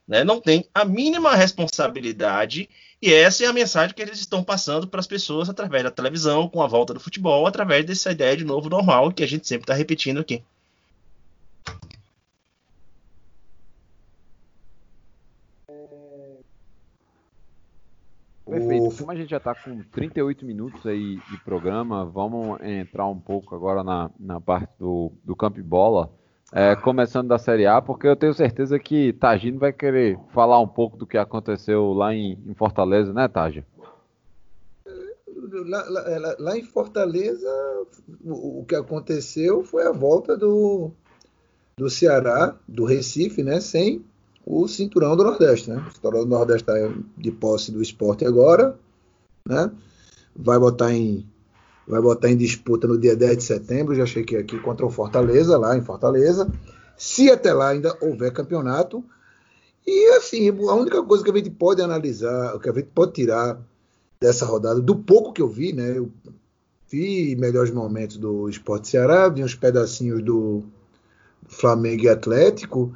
Né? Não tem a mínima responsabilidade e essa é a mensagem que eles estão passando para as pessoas através da televisão, com a volta do futebol, através dessa ideia de novo normal que a gente sempre está repetindo aqui. Perfeito. Como a gente já está com 38 minutos aí de programa, vamos entrar um pouco agora na, na parte do, do campo e bola. É, começando da Série A, porque eu tenho certeza que Tagino vai querer falar um pouco do que aconteceu lá em, em Fortaleza, né, Taja? Lá, lá, lá, em Fortaleza, o, o, que aconteceu foi a volta do, do Ceará, do Recife, né, sem o cinturão do Nordeste. Né? O cinturão do Nordeste está de posse do esporte agora, né? vai botar em vai botar em disputa no dia 10 de setembro, já chequei aqui, contra o Fortaleza, lá em Fortaleza. Se até lá ainda houver campeonato. E assim, a única coisa que a gente pode analisar, o que a gente pode tirar dessa rodada, do pouco que eu vi, né? Eu vi melhores momentos do Esporte Ceará, vi uns pedacinhos do Flamengo e Atlético,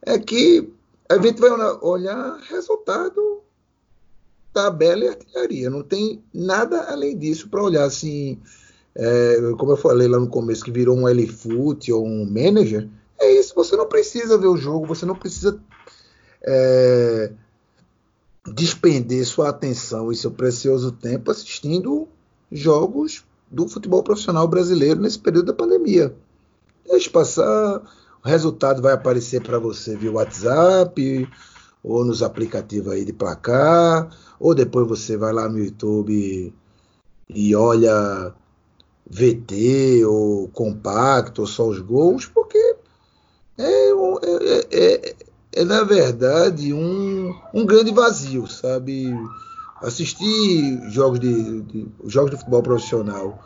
é que a gente vai olhar resultado tabela e artilharia. Não tem nada além disso para olhar assim. É, como eu falei lá no começo, que virou um L-Foot ou um manager. É isso, você não precisa ver o jogo, você não precisa é, despender sua atenção e seu precioso tempo assistindo jogos do futebol profissional brasileiro nesse período da pandemia. Deixe passar, o resultado vai aparecer para você via WhatsApp ou nos aplicativos aí de placar, ou depois você vai lá no YouTube e olha VT ou compacto ou só os gols, porque é, é, é, é na verdade um, um grande vazio, sabe? Assistir jogos de, de, jogos de futebol profissional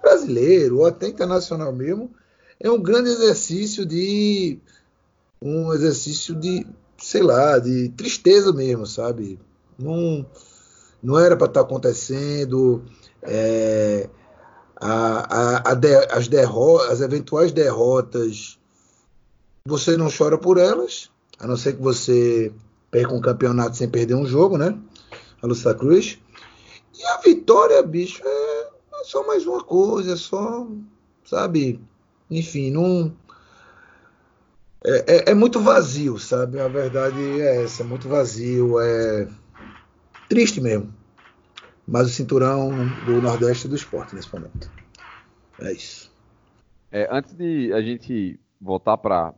brasileiro ou até internacional mesmo é um grande exercício de um exercício de sei lá de tristeza mesmo, sabe? Não não era para estar tá acontecendo é, a, a, a de, as, derrotas, as eventuais derrotas você não chora por elas, a não ser que você perca um campeonato sem perder um jogo, né? A Lucia Cruz. E a vitória, bicho, é, é só mais uma coisa, é só, sabe? Enfim, não. É, é, é, muito vazio, sabe? A verdade é essa, é muito vazio, é triste mesmo. Mas o cinturão do Nordeste do esporte nesse momento. É isso. É, antes de a gente voltar para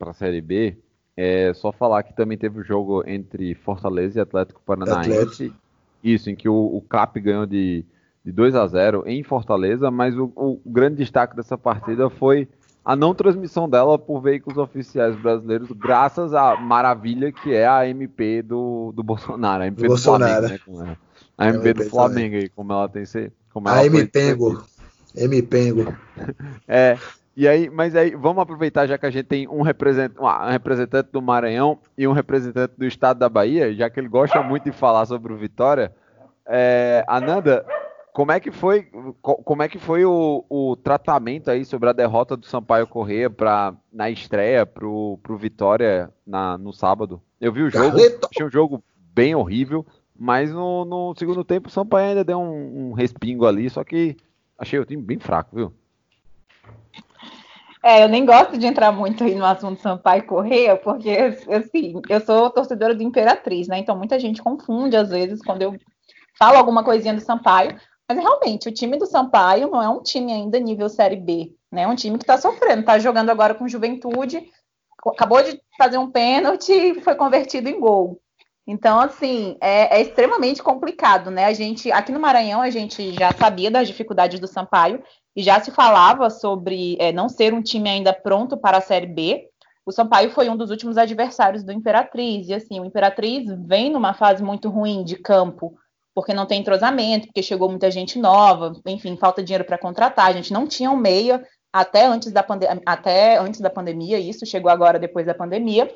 a Série B, é só falar que também teve o jogo entre Fortaleza e Atlético Paranaense. Atlético. Isso, em que o, o CAP ganhou de, de 2 a 0 em Fortaleza, mas o, o, grande destaque dessa partida foi a não transmissão dela por veículos oficiais brasileiros, graças à maravilha que é a MP do, do Bolsonaro, a MP do, Bolsonaro. Flamengo, né? A MP, do Flamengo, aí, como ela tem ser. Como a MP-Pengo. MP-Pengo. (laughs) É, e aí, mas aí, vamos aproveitar já que a gente tem um representante, um representante do Maranhão e um representante do estado da Bahia, já que ele gosta muito de falar sobre o Vitória. É, Ananda, como é que foi, como é que foi o, o tratamento aí sobre a derrota do Sampaio Corrêa para na estreia pro, pro Vitória na, no sábado? Eu vi o jogo, achei um jogo bem horrível, mas no, no segundo tempo o Sampaio ainda deu um, um respingo ali, só que achei o time bem fraco, viu? É, eu nem gosto de entrar muito aí no assunto Sampaio Correia, porque, assim, eu sou torcedora do Imperatriz, né? Então muita gente confunde, às vezes, quando eu falo alguma coisinha do Sampaio. Mas realmente, o time do Sampaio não é um time ainda nível Série B, né? É um time que tá sofrendo, tá jogando agora com juventude, acabou de fazer um pênalti e foi convertido em gol. Então, assim, é, é, extremamente complicado, né? A gente, aqui no Maranhão, a gente já sabia das dificuldades do Sampaio, e já se falava sobre é, não ser um time ainda pronto para a Série B. O Sampaio foi um dos últimos adversários do Imperatriz, e assim, o Imperatriz vem numa fase muito ruim de campo, porque não tem entrosamento, porque chegou muita gente nova, enfim, falta dinheiro para contratar, a gente não tinha um meia até antes da, até antes da pandemia, isso chegou agora depois da pandemia.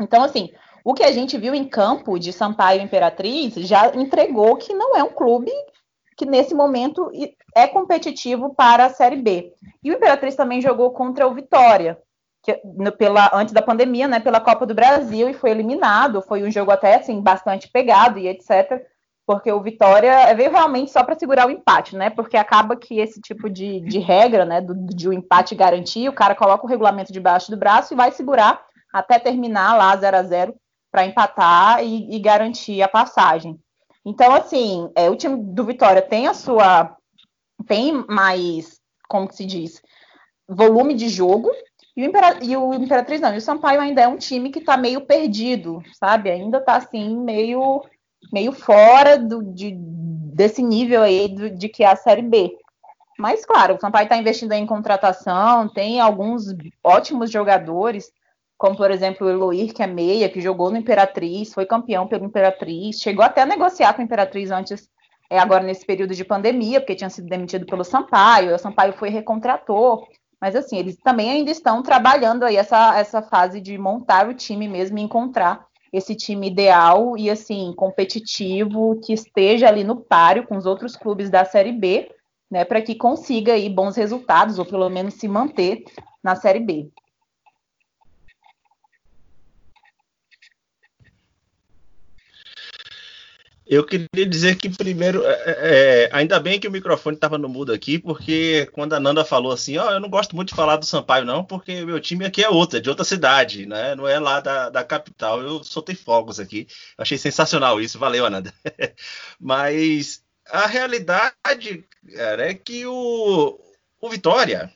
Então, assim, o que a gente viu em campo de Sampaio Imperatriz já entregou que não é um clube que nesse momento é competitivo para a Série B. E o Imperatriz também jogou contra o Vitória, que, pela, antes da pandemia, né, pela Copa do Brasil, e foi eliminado. Foi um jogo até assim, bastante pegado e etc. Porque o Vitória veio realmente só para segurar o empate, né? Porque acaba que esse tipo de, de regra, né, do, de um empate garantir, o cara coloca o regulamento debaixo do braço e vai segurar até terminar lá 0 a 0 para empatar e, e garantir a passagem. Então, assim, é, o time do Vitória tem a sua. tem mais, como que se diz, volume de jogo, e o, Impera, e o Imperatriz não, e o Sampaio ainda é um time que está meio perdido, sabe? Ainda está assim, meio, meio fora do, de, desse nível aí do, de que é a Série B. Mas, claro, o Sampaio está investindo em contratação, tem alguns ótimos jogadores, como por exemplo o Eloir, que é meia, que jogou no Imperatriz, foi campeão pelo Imperatriz, chegou até a negociar com o Imperatriz antes, é, agora nesse período de pandemia, porque tinha sido demitido pelo Sampaio, o Sampaio foi recontratou, mas assim, eles também ainda estão trabalhando aí essa, essa fase de montar o time mesmo e encontrar esse time ideal e assim, competitivo, que esteja ali no páreo com os outros clubes da Série B, né, para que consiga aí bons resultados, ou pelo menos se manter na Série B. Eu queria dizer que primeiro, é, é, é ainda bem que o microfone estava no mudo aqui, porque quando a Nanda falou assim, ó, oh, eu não gosto muito de falar do Sampaio não, porque meu time aqui é outro, é de outra cidade, né? Não é lá da, da capital. Eu soltei fogos aqui. Achei sensacional isso, valeu, Ananda. (laughs) Mas a realidade, cara, é que o, o Vitória,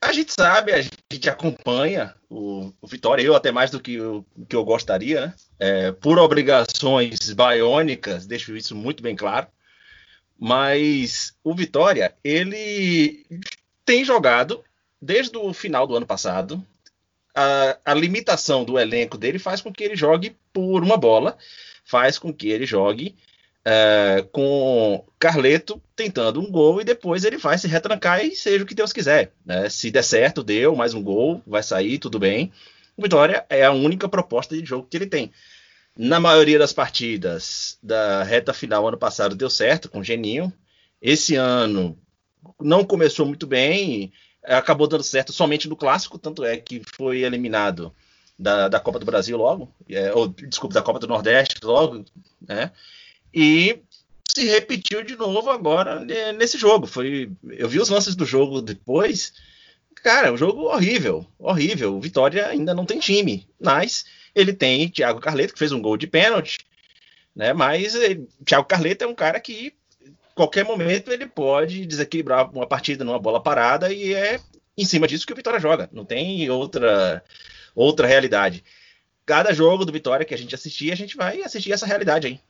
a gente sabe, a gente acompanha o, o Vitória, eu até mais do que, o, que eu gostaria, né? é, por obrigações baiônicas, deixo isso muito bem claro. Mas o Vitória, ele tem jogado desde o final do ano passado. A, a limitação do elenco dele faz com que ele jogue por uma bola, faz com que ele jogue é, com Carleto tentando um gol e depois ele vai se retrancar e seja o que Deus quiser. Né? Se der certo, deu mais um gol, vai sair, tudo bem. O Vitória é a única proposta de jogo que ele tem. Na maioria das partidas da reta final ano passado deu certo com o Geninho. Esse ano não começou muito bem, acabou dando certo somente no clássico, tanto é que foi eliminado da, da Copa do Brasil logo, é, ou desculpa, da Copa do Nordeste logo, né? E se repetiu de novo agora né, nesse jogo. Foi, eu vi os lances do jogo depois. Cara, um jogo horrível, horrível. O Vitória ainda não tem time, mas ele tem Thiago Carleto que fez um gol de pênalti, né? Mas ele, Thiago Carleto é um cara que qualquer momento ele pode desequilibrar uma partida numa bola parada e é em cima disso que o Vitória joga. Não tem outra outra realidade. Cada jogo do Vitória que a gente assistir, a gente vai assistir essa realidade aí.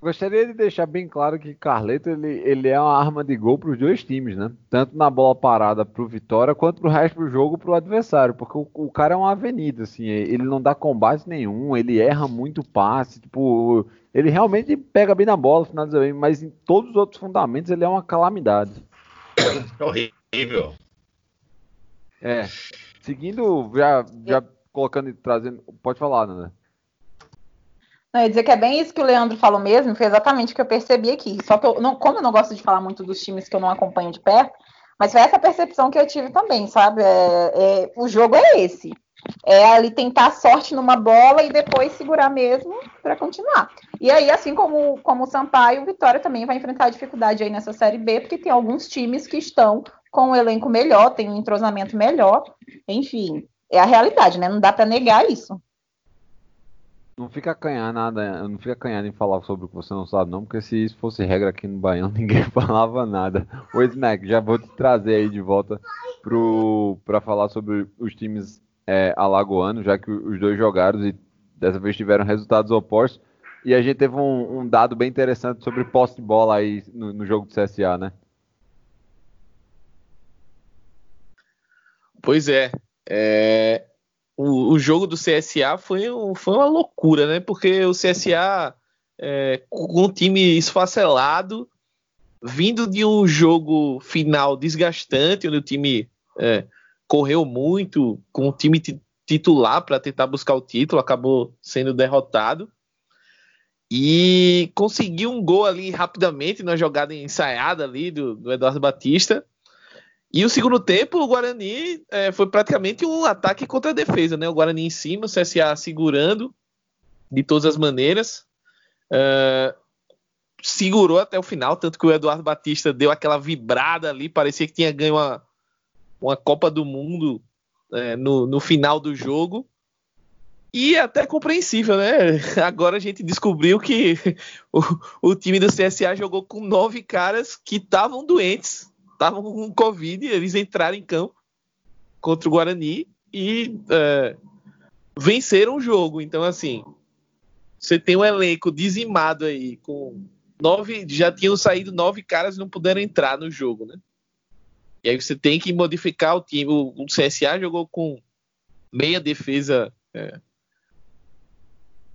Gostaria de deixar bem claro que Carleto ele, ele é uma arma de gol para os dois times, né? Tanto na bola parada para o Vitória quanto para o resto do jogo para o adversário, porque o, o, cara é uma avenida, assim, ele não dá combate nenhum, ele erra muito passe, tipo, ele realmente pega bem na bola, finaliza bem, mas em todos os outros fundamentos ele é uma calamidade. Horrível. É. Seguindo, já, já colocando e trazendo. Pode falar, Nanda. Não, eu ia dizer que é bem isso que o Leandro falou mesmo, foi exatamente o que eu percebi aqui. Só que eu não, como eu não gosto de falar muito dos times que eu não acompanho de perto, mas foi essa percepção que eu tive também, sabe? É, é, o jogo é esse. É ali tentar sorte numa bola e depois segurar mesmo para continuar. E aí, assim como, como o Sampaio, o Vitória também vai enfrentar dificuldade aí nessa Série B, porque tem alguns times que estão com um elenco melhor, tem um entrosamento melhor. Enfim, é a realidade, né? Não dá para negar isso. Não fica acanhar nada, não fica acanhado em falar sobre o que você não sabe, não, porque se isso fosse regra aqui no Baião, (laughs) ninguém falava nada. Ô Snack, já vou te trazer aí de volta para falar sobre os times é, alagoanos, já que os dois jogaram e dessa vez tiveram resultados opostos. E a gente teve um, um dado bem interessante sobre posse de bola aí no, no jogo do CSA, né? Pois é. é o, jogo do CSA foi, foi uma loucura, né? Porque o CSA, é, com um time esfacelado, vindo de um jogo final desgastante, onde o time é, correu muito, com o time titular para tentar buscar o título, acabou sendo derrotado. E conseguiu um gol ali rapidamente, na jogada ensaiada ali do, do Eduardo Batista. E o segundo tempo, o Guarani é, foi praticamente um ataque contra a defesa, né? O Guarani em cima, o CSA segurando de todas as maneiras. É, segurou até o final, tanto que o Eduardo Batista deu aquela vibrada ali, parecia que tinha ganho uma, uma Copa do Mundo é, no, no final do jogo. E é até compreensível, né? (laughs) Agora a gente descobriu que (laughs) o, o time do CSA jogou com nove caras que estavam doentes estavam com Covid, eles entraram em campo contra o Guarani e é, venceram o jogo. Então, assim, você tem um elenco dizimado aí, com nove. Já tinham saído nove caras e não puderam entrar no jogo, né? E aí você tem que modificar o time. O, o CSA jogou com meia defesa é,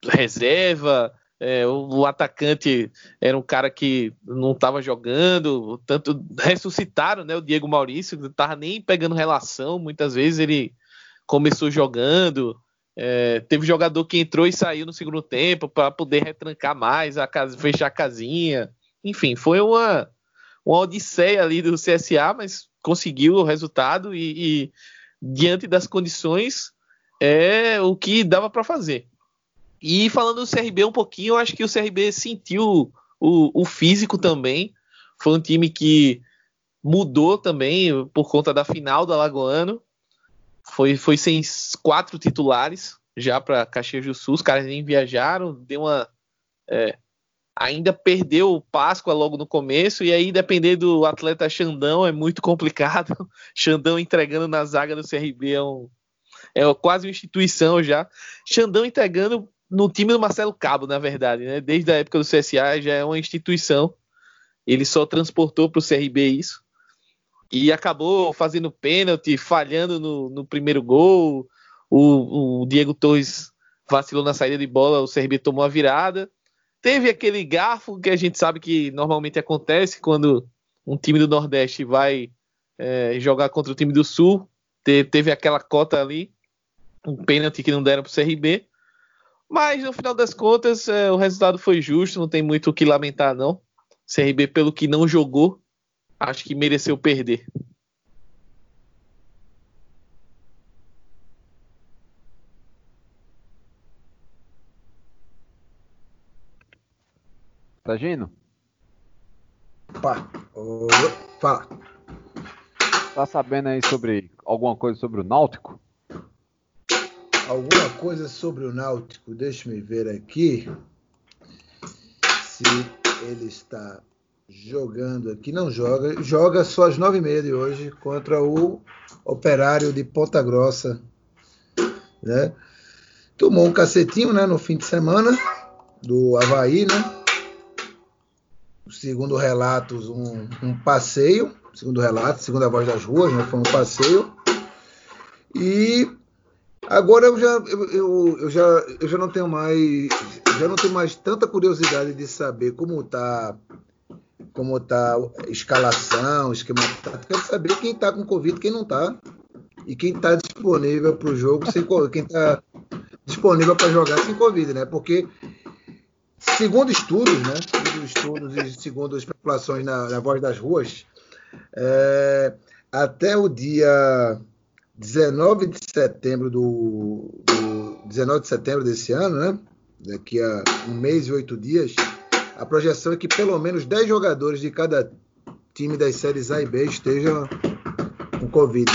reserva, é, o, o, atacante era um cara que não estava jogando, tanto ressuscitaram, né? O Diego Maurício não estava nem pegando relação, muitas vezes ele começou jogando. É, teve jogador que entrou e saiu no segundo tempo para poder retrancar mais, a casa, fechar a casinha. Enfim, foi uma, uma odisseia ali do CSA, mas conseguiu o resultado e, e diante das condições é o que dava para fazer. E falando do CRB um pouquinho, eu acho que o CRB sentiu o, o físico também. Foi um time que mudou também por conta da final do Alagoano. Foi, foi sem quatro titulares já para Caxias do Sul. Os caras nem viajaram, deu uma. É, ainda perdeu o Páscoa logo no começo, e aí depender do atleta Xandão é muito complicado. (laughs) Xandão entregando na zaga do CRB é, um, é quase uma instituição já. Xandão entregando no time do Marcelo Cabo, na verdade, né? Desde a época do CSA já é uma instituição. Ele só transportou para o CRB isso. E acabou fazendo pênalti, falhando no, no primeiro gol. O, o Diego Torres vacilou na saída de bola, o CRB tomou a virada Teve aquele garfo que a gente sabe que normalmente acontece quando um time do Nordeste vai é, jogar contra o time do Sul. Te, teve aquela cota ali, um pênalti que não deram para o CRB. Mas no final das contas, é, o resultado foi justo, não tem muito o que lamentar, não. CRB, pelo que não jogou, acho que mereceu perder. Tá Gino? Opa, fala. Tá sabendo aí sobre alguma coisa sobre o Náutico? Alguma coisa sobre o Náutico, deixa-me ver aqui se ele está jogando aqui. Não joga, joga só às nove e meia de hoje contra o Operário de Ponta Grossa. Né? Tomou um cacetinho né, no fim de semana do Havaí, né? segundo relatos, um, um passeio, segundo relatos, segundo a voz das ruas, né, foi um passeio. E agora eu já, eu, eu, já, eu já não tenho mais, já não tenho mais tanta curiosidade de saber como está como tá a escalação, esquema tático. Quero saber quem está com Covid, quem não está. E quem está disponível para o jogo, sem, quem está disponível para jogar sem Covid, né? Porque Segundo estudos, né? Segundo estudos e segundo especulações na, na voz das ruas, é, até o dia 19 de setembro do, do 19 de setembro desse ano, né? Daqui a um mês e oito dias, a projeção é que pelo menos 10 jogadores de cada time das séries A e B estejam com Covid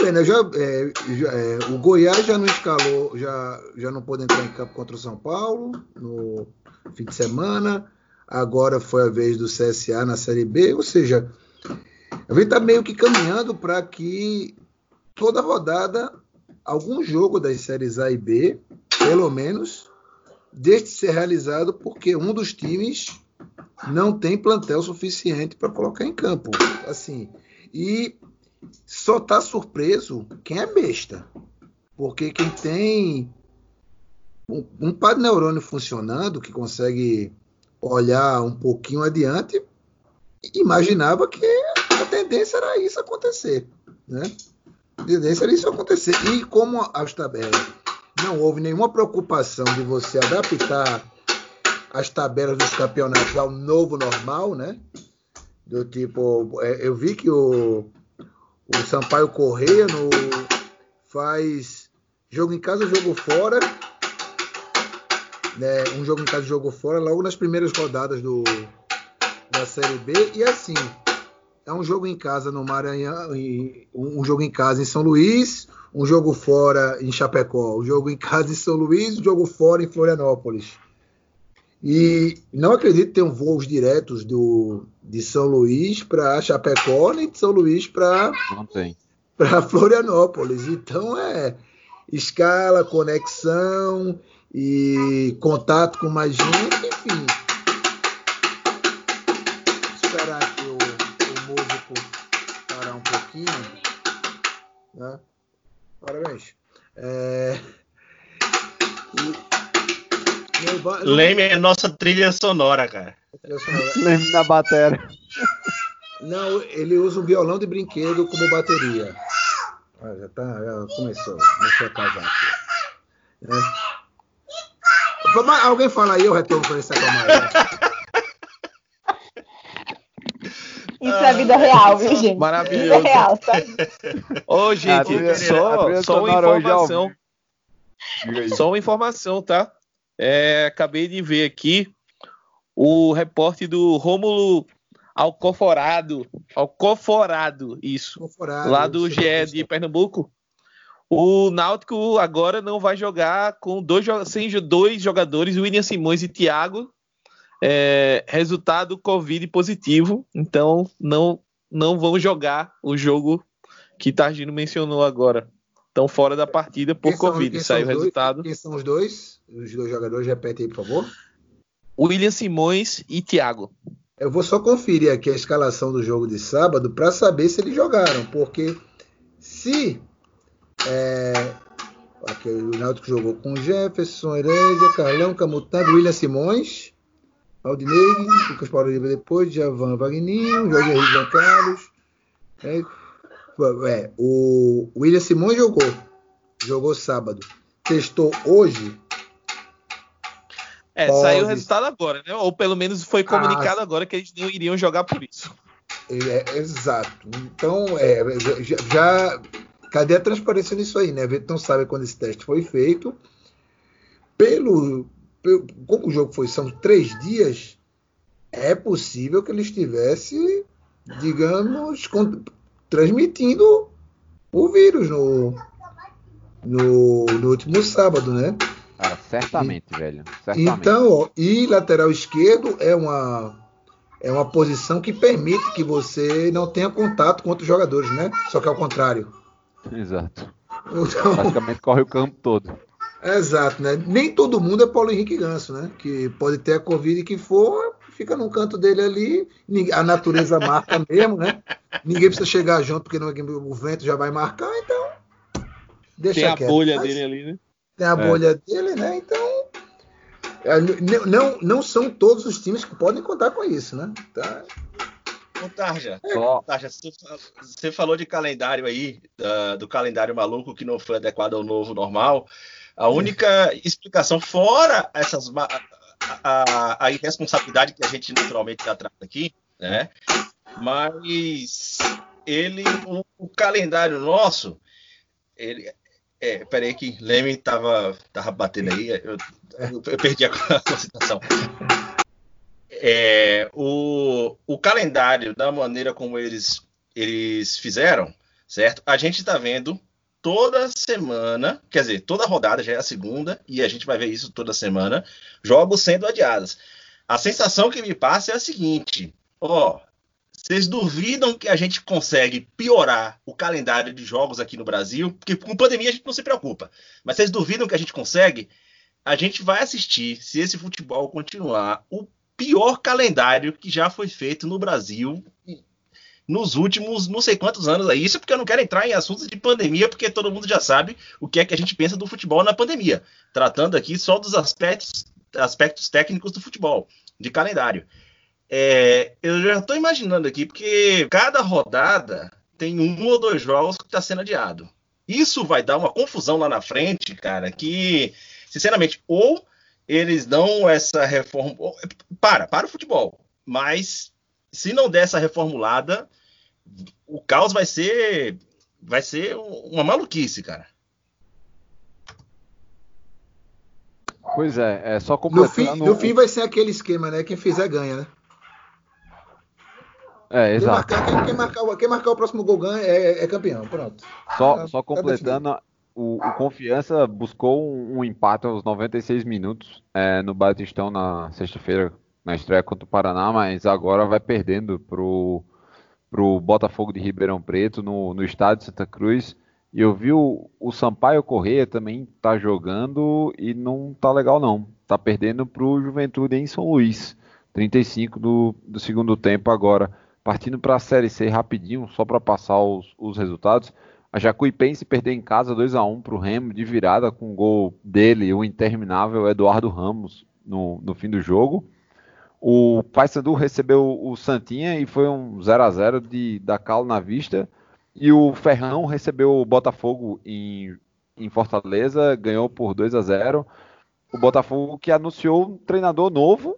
bem, né? Já, é, já é, o Goiás já não escalou, já, já não pôde entrar em campo contra o São Paulo no fim de semana. Agora foi a vez do CSA na Série B, ou seja, a gente está meio que caminhando para que toda rodada, algum jogo das séries A e B, pelo menos, deixe de ser realizado porque um dos times não tem plantel suficiente para colocar em campo. Assim, e só tá surpreso quem é besta. Porque quem tem um, um par de neurônio funcionando, que consegue olhar um pouquinho adiante, imaginava que a tendência era isso acontecer. Né? Tendência era isso acontecer. E como as tabelas não houve nenhuma preocupação de você adaptar as tabelas dos campeonatos ao novo normal, né? Do tipo, é, eu vi que o, o Sampaio Correia no, faz jogo em casa, jogo fora. Né, um jogo em casa, jogo fora, logo nas primeiras rodadas do, da Série B. E assim, é um jogo em casa no Maranhão, um jogo em casa em São Luís, um jogo fora em Chapecó, um jogo em casa em São Luís, um jogo fora em Florianópolis. E não acredito ter um voos diretos do, de São Luís para Chapecó, nem de São Luís para Florianópolis. Então é escala, conexão e contato com mais gente, enfim. Né? Parabéns. É... E Leme é nossa trilha sonora, cara. (laughs) Leme na bateria. Não, ele usa um violão de brinquedo como bateria. Ah, já, tá, já começou, começou a casar aqui. É. Alguém fala aí, eu retorno com esse acalmar. Isso é vida real, viu, gente? Maravilhoso. É real, tá? Ô, gente, só, só uma informação. Só uma informação, tá? É, acabei de ver aqui o repórter do Rômulo Alcoforado. Alcoforado, isso. Alcoforado, lá do GE de Pernambuco. O Náutico agora não vai jogar com dois, sem dois jogadores, William Simões e Thiago. É, resultado Covid positivo. Então não, não vão jogar o jogo que Targino mencionou agora. Estão fora da partida por quem Covid. São, Saiu o resultado. Quem são os dois? Os dois jogadores, repete aí, por favor. William Simões e Thiago. Eu vou só conferir aqui a escalação do jogo de sábado para saber se eles jogaram, porque se é, aqui, o Náutico jogou com Jefferson, Herédia, Carlão, Camutanga, William Simões, Aldinei, Lucas Paulo Lima depois, Javan Vagninho, Jorge Henrique Jean Carlos. É, é, o William Simões jogou. Jogou sábado. Testou hoje. É, pode... saiu o resultado agora, né? Ou pelo menos foi comunicado ah, agora que eles não iriam jogar por isso. É, exato. Então, é, já, já, Cadê a transparência nisso aí, né? A gente não sabe quando esse teste foi feito. Pelo como o jogo foi, são três dias, é possível que ele estivesse, digamos, transmitindo o vírus no, no, no último sábado, né? Ah, certamente, e, velho. Certamente. Então, ó, e lateral esquerdo é uma é uma posição que permite que você não tenha contato com outros jogadores, né? Só que ao contrário. Exato. Então, Praticamente corre o campo todo. Exato, né? Nem todo mundo é Paulo Henrique Ganso, né? Que pode ter a Covid que for, fica no canto dele ali, a natureza marca (laughs) mesmo, né? Ninguém precisa chegar junto porque o vento já vai marcar, então deixa Tem a quieto. bolha Mas, dele ali, né? Tem a é. bolha dele, né? Então é, não, não são todos os times que podem contar com isso, né? Tá? Ô, Tarja, é. Tarja você falou de calendário aí, uh, do calendário maluco que não foi adequado ao novo normal. A única explicação, fora essas a, a, irresponsabilidade que a gente naturalmente já trata aqui, né? Mas ele, o, o calendário nosso, ele, é, peraí que Leme tava, tava batendo aí, eu, eu, eu perdi a, (laughs) a situação. É, o, o calendário, da maneira como eles, eles fizeram, certo? A gente está vendo toda semana, quer dizer, toda rodada já é a segunda, e a gente vai ver isso toda semana, jogos sendo adiados. A sensação que me passa é a seguinte: ó, vocês duvidam que a gente consegue piorar o calendário de jogos aqui no Brasil? Porque com pandemia a gente não se preocupa. Mas vocês duvidam que a gente consegue? A gente vai assistir, se esse futebol continuar, o pior calendário que já foi feito no Brasil nos últimos não sei quantos anos aí. Isso porque eu não quero entrar em assuntos de pandemia, porque todo mundo já sabe o que é que a gente pensa do futebol na pandemia. Tratando aqui só dos aspectos, aspectos técnicos do futebol, de calendário. É, eu já estou imaginando aqui, porque cada rodada tem um ou dois jogos que está sendo adiado. Isso vai dar uma confusão lá na frente, cara, que, sinceramente, ou eles dão essa reforma. Para, para o futebol. Mas se não der essa reformulada, o caos vai ser vai ser uma maluquice, cara. Pois é, é só completando... No fim, no fim vai ser aquele esquema, né? Quem fizer ganha, né? É, exato. Quem marcar, quem, quem marcar, quem marcar o próximo gol ganha é, é campeão, pronto. Só, tá, só completando, o, o, Confiança buscou um, um, empate aos 96 minutos é, no Batistão na sexta-feira, na estreia contra o Paraná, mas agora vai perdendo pro para o Botafogo de Ribeirão Preto no, no estádio Santa Cruz. E eu vi o, o Sampaio Correia também tá jogando e não tá legal não. Tá perdendo para o Juventude em São Luís. 35 do, do segundo tempo agora. Partindo para a Série C rapidinho, só para passar os, os resultados. A Jacuipense perdeu em casa 2 a 1 para o Remo de virada com o gol dele, o interminável Eduardo Ramos, no, no fim do jogo. O Paysandu recebeu o Santinha e foi um 0 a 0 de da cal na vista. E o Ferrão recebeu o Botafogo em, em Fortaleza, ganhou por 2 a 0. O Botafogo que anunciou um treinador novo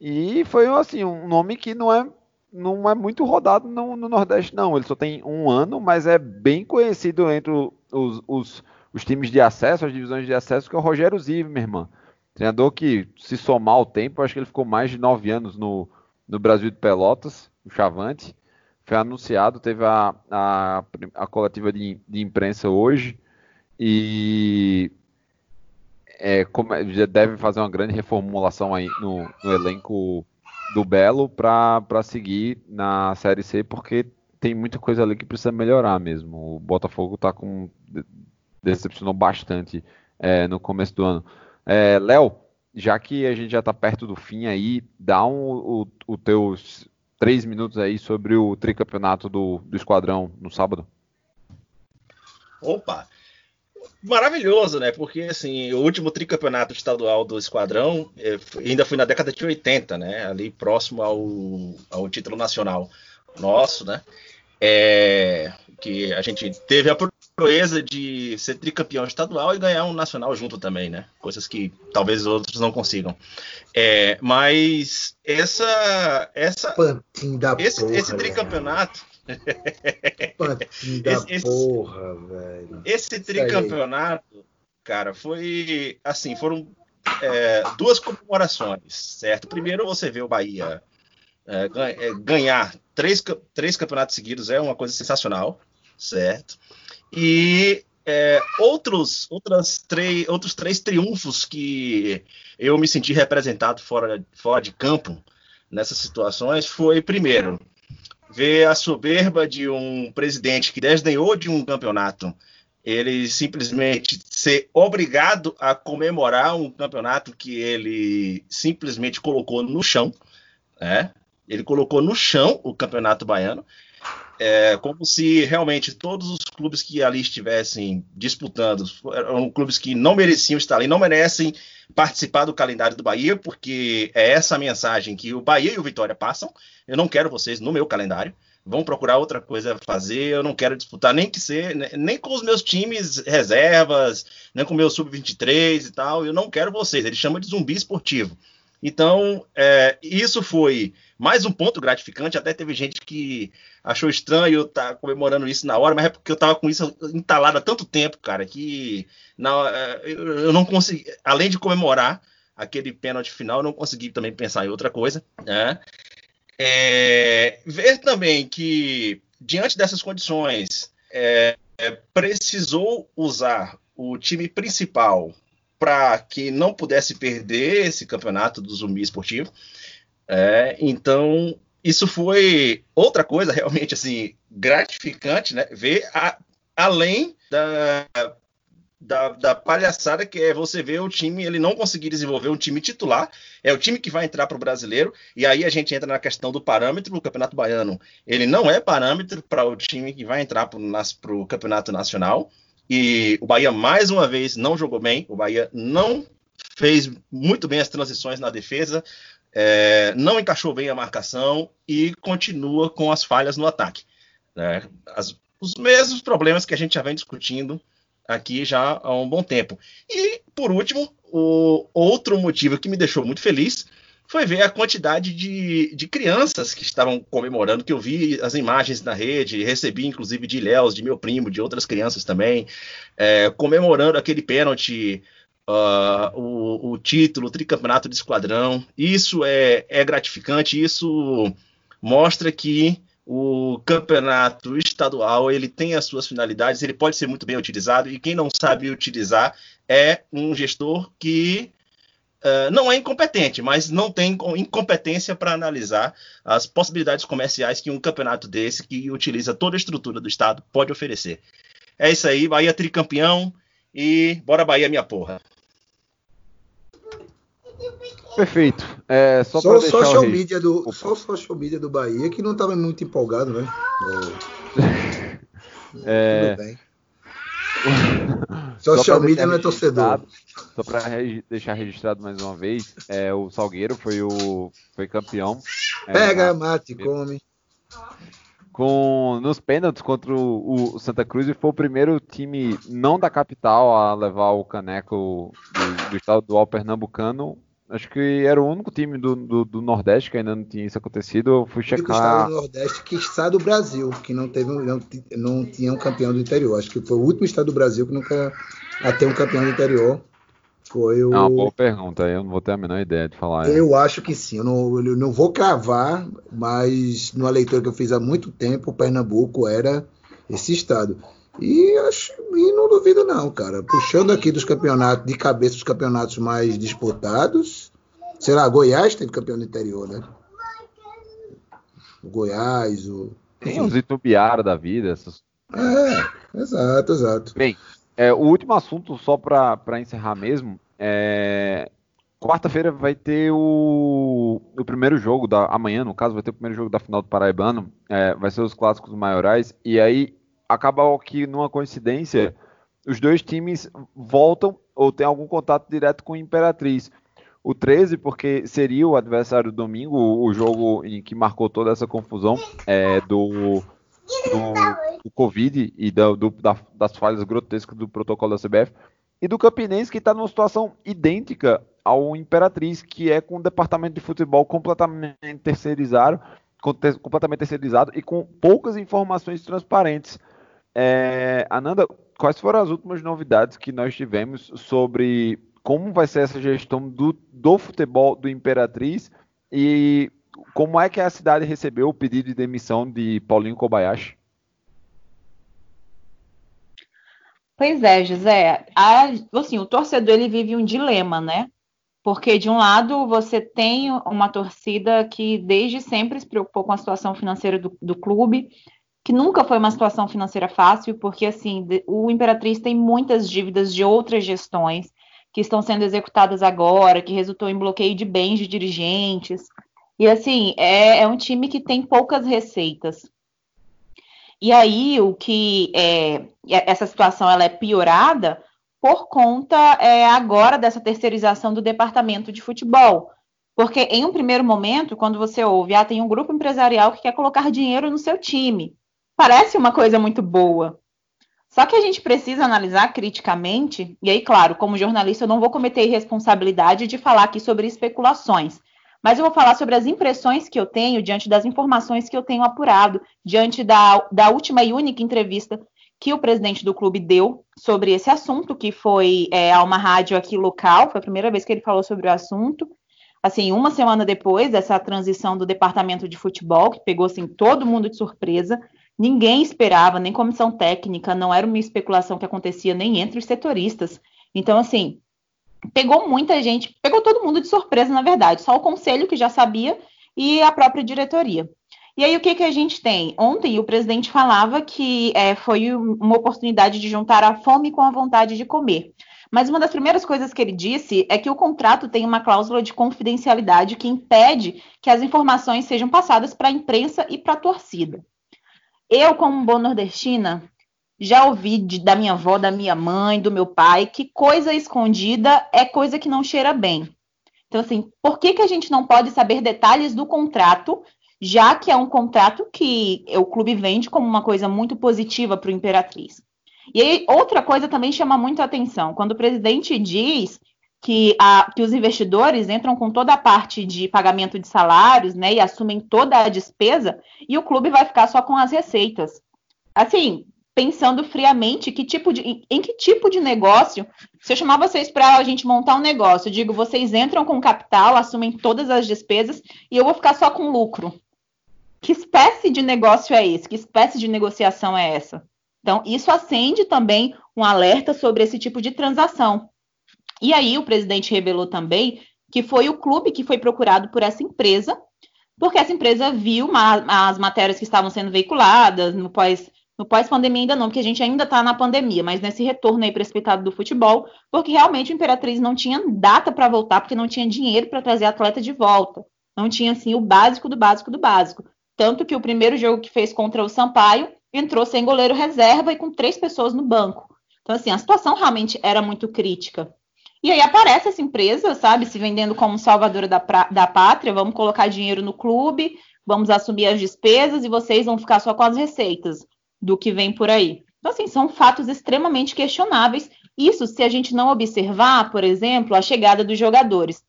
e foi assim um nome que não é não é muito rodado no, no Nordeste não. Ele só tem um ano, mas é bem conhecido entre os, os os times de acesso, as divisões de acesso, que é o Rogério Zive, minha irmã. Treinador que, se somar o tempo, acho que ele ficou mais de nove anos no, no Brasil de Pelotas, o Chavante. Foi anunciado, teve a, a, a coletiva de, de imprensa hoje e é, já deve fazer uma grande reformulação aí no, no elenco do Belo para seguir na Série C, porque tem muita coisa ali que precisa melhorar mesmo. O Botafogo tá com decepcionou bastante é, no começo do ano. É, Léo, já que a gente já está perto do fim aí, dá um, o, o teus três minutos aí sobre o tricampeonato do, do Esquadrão no sábado. Opa! Maravilhoso, né? Porque assim, o último tricampeonato estadual do Esquadrão eh, ainda foi na década de 80, né? Ali próximo ao, ao título nacional nosso, né? É, que a gente teve a proeza de ser tricampeão estadual e ganhar um nacional junto também, né? Coisas que talvez outros não consigam. É, mas essa essa esse, porra, esse tricampeonato (laughs) esse, esse, porra, velho. Esse tricampeonato, cara, foi assim, foram é, duas comemorações, certo? Primeiro você vê o Bahia é, é, ganhar três, três campeonatos seguidos é uma coisa sensacional, certo? E é, outros, outras três, outros três triunfos que eu me senti representado fora, fora de campo nessas situações foi, primeiro, ver a soberba de um presidente que desdenhou de um campeonato, ele simplesmente ser obrigado a comemorar um campeonato que ele simplesmente colocou no chão, né? Ele colocou no chão o Campeonato Baiano, é, como se realmente todos os clubes que ali estivessem disputando eram clubes que não mereciam estar ali, não merecem participar do calendário do Bahia, porque é essa mensagem que o Bahia e o Vitória passam. Eu não quero vocês no meu calendário. Vão procurar outra coisa a fazer. Eu não quero disputar nem que ser, nem com os meus times reservas, nem com o meu sub-23 e tal. Eu não quero vocês. Ele chama de zumbi esportivo. Então, é, isso foi mais um ponto gratificante. Até teve gente que achou estranho eu estar tá comemorando isso na hora, mas é porque eu estava com isso entalado há tanto tempo, cara, que não, é, eu não consegui, além de comemorar aquele pênalti final, eu não consegui também pensar em outra coisa. Né? É, ver também que, diante dessas condições, é, precisou usar o time principal para que não pudesse perder esse campeonato do zumbi esportivo. É, então, isso foi outra coisa realmente assim gratificante, né? Ver a, além da, da, da, palhaçada que é você ver o time ele não conseguir desenvolver um time titular, é o time que vai entrar para o brasileiro, e aí a gente entra na questão do parâmetro do Campeonato Baiano. Ele não é parâmetro para o time que vai entrar para o Campeonato Nacional. E o Bahia, mais uma vez, não jogou bem. O Bahia não fez muito bem as transições na defesa, é, não encaixou bem a marcação e continua com as falhas no ataque. Né? As, os mesmos problemas que a gente já vem discutindo aqui já há um bom tempo. E, por último, o outro motivo que me deixou muito feliz foi ver a quantidade de, de crianças que estavam comemorando, que eu vi as imagens na rede, recebi inclusive de Léos, de meu primo, de outras crianças também, é, comemorando aquele pênalti, uh, o, o, título, o tricampeonato de esquadrão. Isso é, é gratificante, isso mostra que o campeonato estadual ele tem as suas finalidades, ele pode ser muito bem utilizado e quem não sabe utilizar é um gestor que uh, não é incompetente, mas não tem incompetência para analisar as possibilidades comerciais que um campeonato desse, que utiliza toda a estrutura do Estado, pode oferecer. É isso aí, Bahia tricampeão e bora Bahia, minha porra. Perfeito. É, só só o social, media do, só o social media do Bahia que não estava muito empolgado, né? (laughs) É... Tudo bem. Social media não é torcedor. Só para deixar registrado mais uma vez, é, o Salgueiro foi o foi campeão. É, Pega, mate, come. Com, nos pênaltis contra o, o, Santa Cruz e foi o primeiro time não da capital a levar o caneco do, do estado do Pernambucano Acho que era o único time do, do, do, Nordeste que ainda não tinha isso acontecido. Eu fui checar. O estado do Nordeste que está do Brasil, que não teve não, não tinha um campeão do interior. Acho que foi o último estado do Brasil que nunca a ter um campeão do interior. Foi o... É uma boa pergunta, eu não vou ter a menor ideia de falar. Eu acho que sim, eu não, eu não vou cravar, mas numa leitura que eu fiz há muito tempo, o Pernambuco era esse estado. E, acho, e não duvido não, cara. Puxando aqui dos campeonatos, de cabeça dos campeonatos mais disputados, sei lá, Goiás teve campeão do interior, né? O Goiás, o. Tem os Itubiara da vida. Essas... É, exato, exato. Bem, é, o último assunto, só para encerrar mesmo, é, quarta-feira vai ter o, o primeiro jogo da amanhã, no caso, vai ter o primeiro jogo da final do Paraibano, é, vai ser os clássicos maiorais e aí acaba que numa coincidência os dois times voltam ou tem algum contato direto com o Imperatriz. O 13, porque seria o adversário do domingo, o jogo em que marcou toda essa confusão é, do, do, do, Covid e do, da, das falhas grotescas do protocolo da CBF. E do Campinense, que está numa situação idêntica ao Imperatriz, que é com o departamento de futebol completamente terceirizado, completamente terceirizado e com poucas informações transparentes. É, Ananda, quais foram as últimas novidades que nós tivemos sobre como vai ser essa gestão do, do futebol do Imperatriz e como é que a cidade recebeu o pedido de demissão de Paulinho Kobayashi? Pois é, José. A, assim, o torcedor ele vive um dilema, né? Porque de um lado você tem uma torcida que desde sempre se preocupou com a situação financeira do, do clube, que nunca foi uma situação financeira fácil, porque assim o Imperatriz tem muitas dívidas de outras gestões que estão sendo executadas agora, que resultou em bloqueio de bens de dirigentes. E assim, é, é um time que tem poucas receitas. E aí, o que é, essa situação ela é piorada por conta é, agora dessa terceirização do departamento de futebol. Porque em um primeiro momento, quando você ouve, ah, tem um grupo empresarial que quer colocar dinheiro no seu time. Parece uma coisa muito boa. Só que a gente precisa analisar criticamente, e aí, claro, como jornalista, eu não vou cometer irresponsabilidade de falar aqui sobre especulações, mas eu vou falar sobre as impressões que eu tenho diante das informações que eu tenho apurado, diante da, da última e única entrevista que o presidente do clube deu sobre esse assunto, que foi é, a uma rádio aqui local, foi a primeira vez que ele falou sobre o assunto. Assim, uma semana depois dessa transição do departamento de futebol, que pegou assim, todo mundo de surpresa, Ninguém esperava, nem comissão técnica, não era uma especulação que acontecia nem entre os setoristas. Então, assim, pegou muita gente, pegou todo mundo de surpresa, na verdade, só o conselho que já sabia e a própria diretoria. E aí, o que, que a gente tem? Ontem, o presidente falava que é, foi uma oportunidade de juntar a fome com a vontade de comer. Mas uma das primeiras coisas que ele disse é que o contrato tem uma cláusula de confidencialidade que impede que as informações sejam passadas para a imprensa e para a torcida. Eu, como boa nordestina, já ouvi de, da minha avó, da minha mãe, do meu pai, que coisa escondida é coisa que não cheira bem. Então, assim, por que, que a gente não pode saber detalhes do contrato, já que é um contrato que o clube vende como uma coisa muito positiva para o Imperatriz? E aí, outra coisa também chama muito a atenção. Quando o presidente diz que, a, que os investidores entram com toda a parte de pagamento de salários, né, e assumem toda a despesa, e o clube vai ficar só com as receitas. Assim, pensando friamente, que tipo de, em que tipo de negócio, se eu chamar vocês para a gente montar um negócio, digo, vocês entram com capital, assumem todas as despesas, e eu vou ficar só com lucro. Que espécie de negócio é esse? Que espécie de negociação é essa? Então, isso acende também um alerta sobre esse tipo de transação. E aí o presidente revelou também que foi o clube que foi procurado por essa empresa, porque essa empresa viu as matérias que estavam sendo veiculadas no pós no pós-pandemia ainda não, porque a gente ainda está na pandemia, mas nesse retorno aí precipitado do futebol, porque realmente o Imperatriz não tinha data para voltar, porque não tinha dinheiro para trazer atleta de volta. Não tinha, assim, o básico do básico do básico. Tanto que o primeiro jogo que fez contra o Sampaio entrou sem goleiro reserva e com três pessoas no banco. Então, assim, a situação realmente era muito crítica. E aí aparece essa empresa, sabe, se vendendo como salvadora da, da pátria, vamos colocar dinheiro no clube, vamos assumir as despesas e vocês vão ficar só com as receitas do que vem por aí. Então, assim, são fatos extremamente questionáveis. Isso se a gente não observar, por exemplo, a chegada dos jogadores.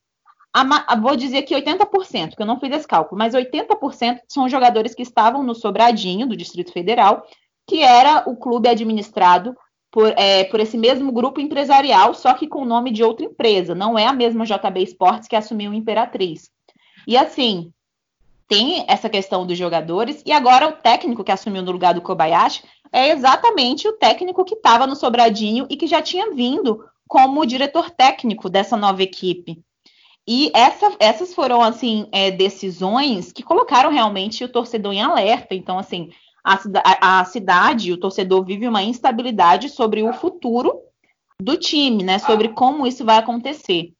A, vou dizer que 80%, que eu não fiz esse cálculo, mas 80% são jogadores que estavam no Sobradinho, do Distrito Federal, que era o clube administrado por, é, por esse mesmo grupo empresarial, só que com o nome de outra empresa. Não é a mesma JB Esportes que assumiu Imperatriz. E assim, tem essa questão dos jogadores, e agora o técnico que assumiu no lugar do Kobayashi é exatamente o técnico que estava no Sobradinho e que já tinha vindo como diretor técnico dessa nova equipe. E essa, essas foram, assim, é, decisões que colocaram realmente o torcedor em alerta. Então, assim, a, a, cidade, o torcedor vive uma instabilidade sobre o futuro do time, né? Sobre como isso vai acontecer.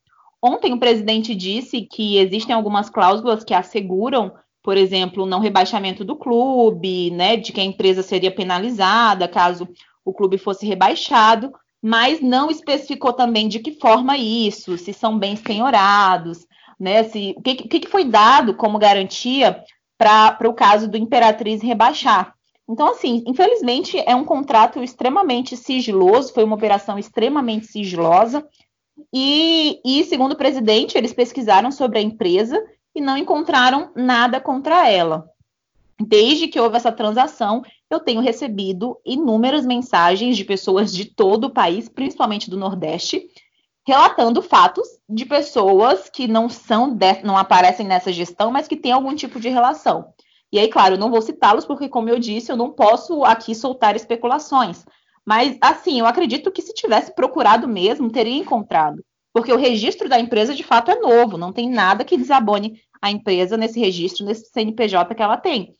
Ontem o presidente disse que existem algumas cláusulas que asseguram, por exemplo, não rebaixamento do clube, né? De que a empresa seria penalizada caso o clube fosse rebaixado, mas não especificou também de que forma isso, se são bens penhorados, né? Se, o que, que foi dado como garantia para o caso do Imperatriz rebaixar. Então, assim, infelizmente é um contrato extremamente sigiloso, foi uma operação extremamente sigilosa, e, e segundo o presidente, eles pesquisaram sobre a empresa e não encontraram nada contra ela. Desde que houve essa transação, eu tenho recebido inúmeras mensagens de pessoas de todo o país, principalmente do Nordeste, relatando fatos de pessoas que não são de, não aparecem nessa gestão, mas que têm algum tipo de relação. E aí, claro, eu não vou citá-los porque, como eu disse, eu não posso aqui soltar especulações. Mas, assim, eu acredito que se tivesse procurado mesmo, teria encontrado. Porque o registro da empresa, de fato, é novo, não tem nada que desabone a empresa nesse registro, nesse CNPJ que ela tem.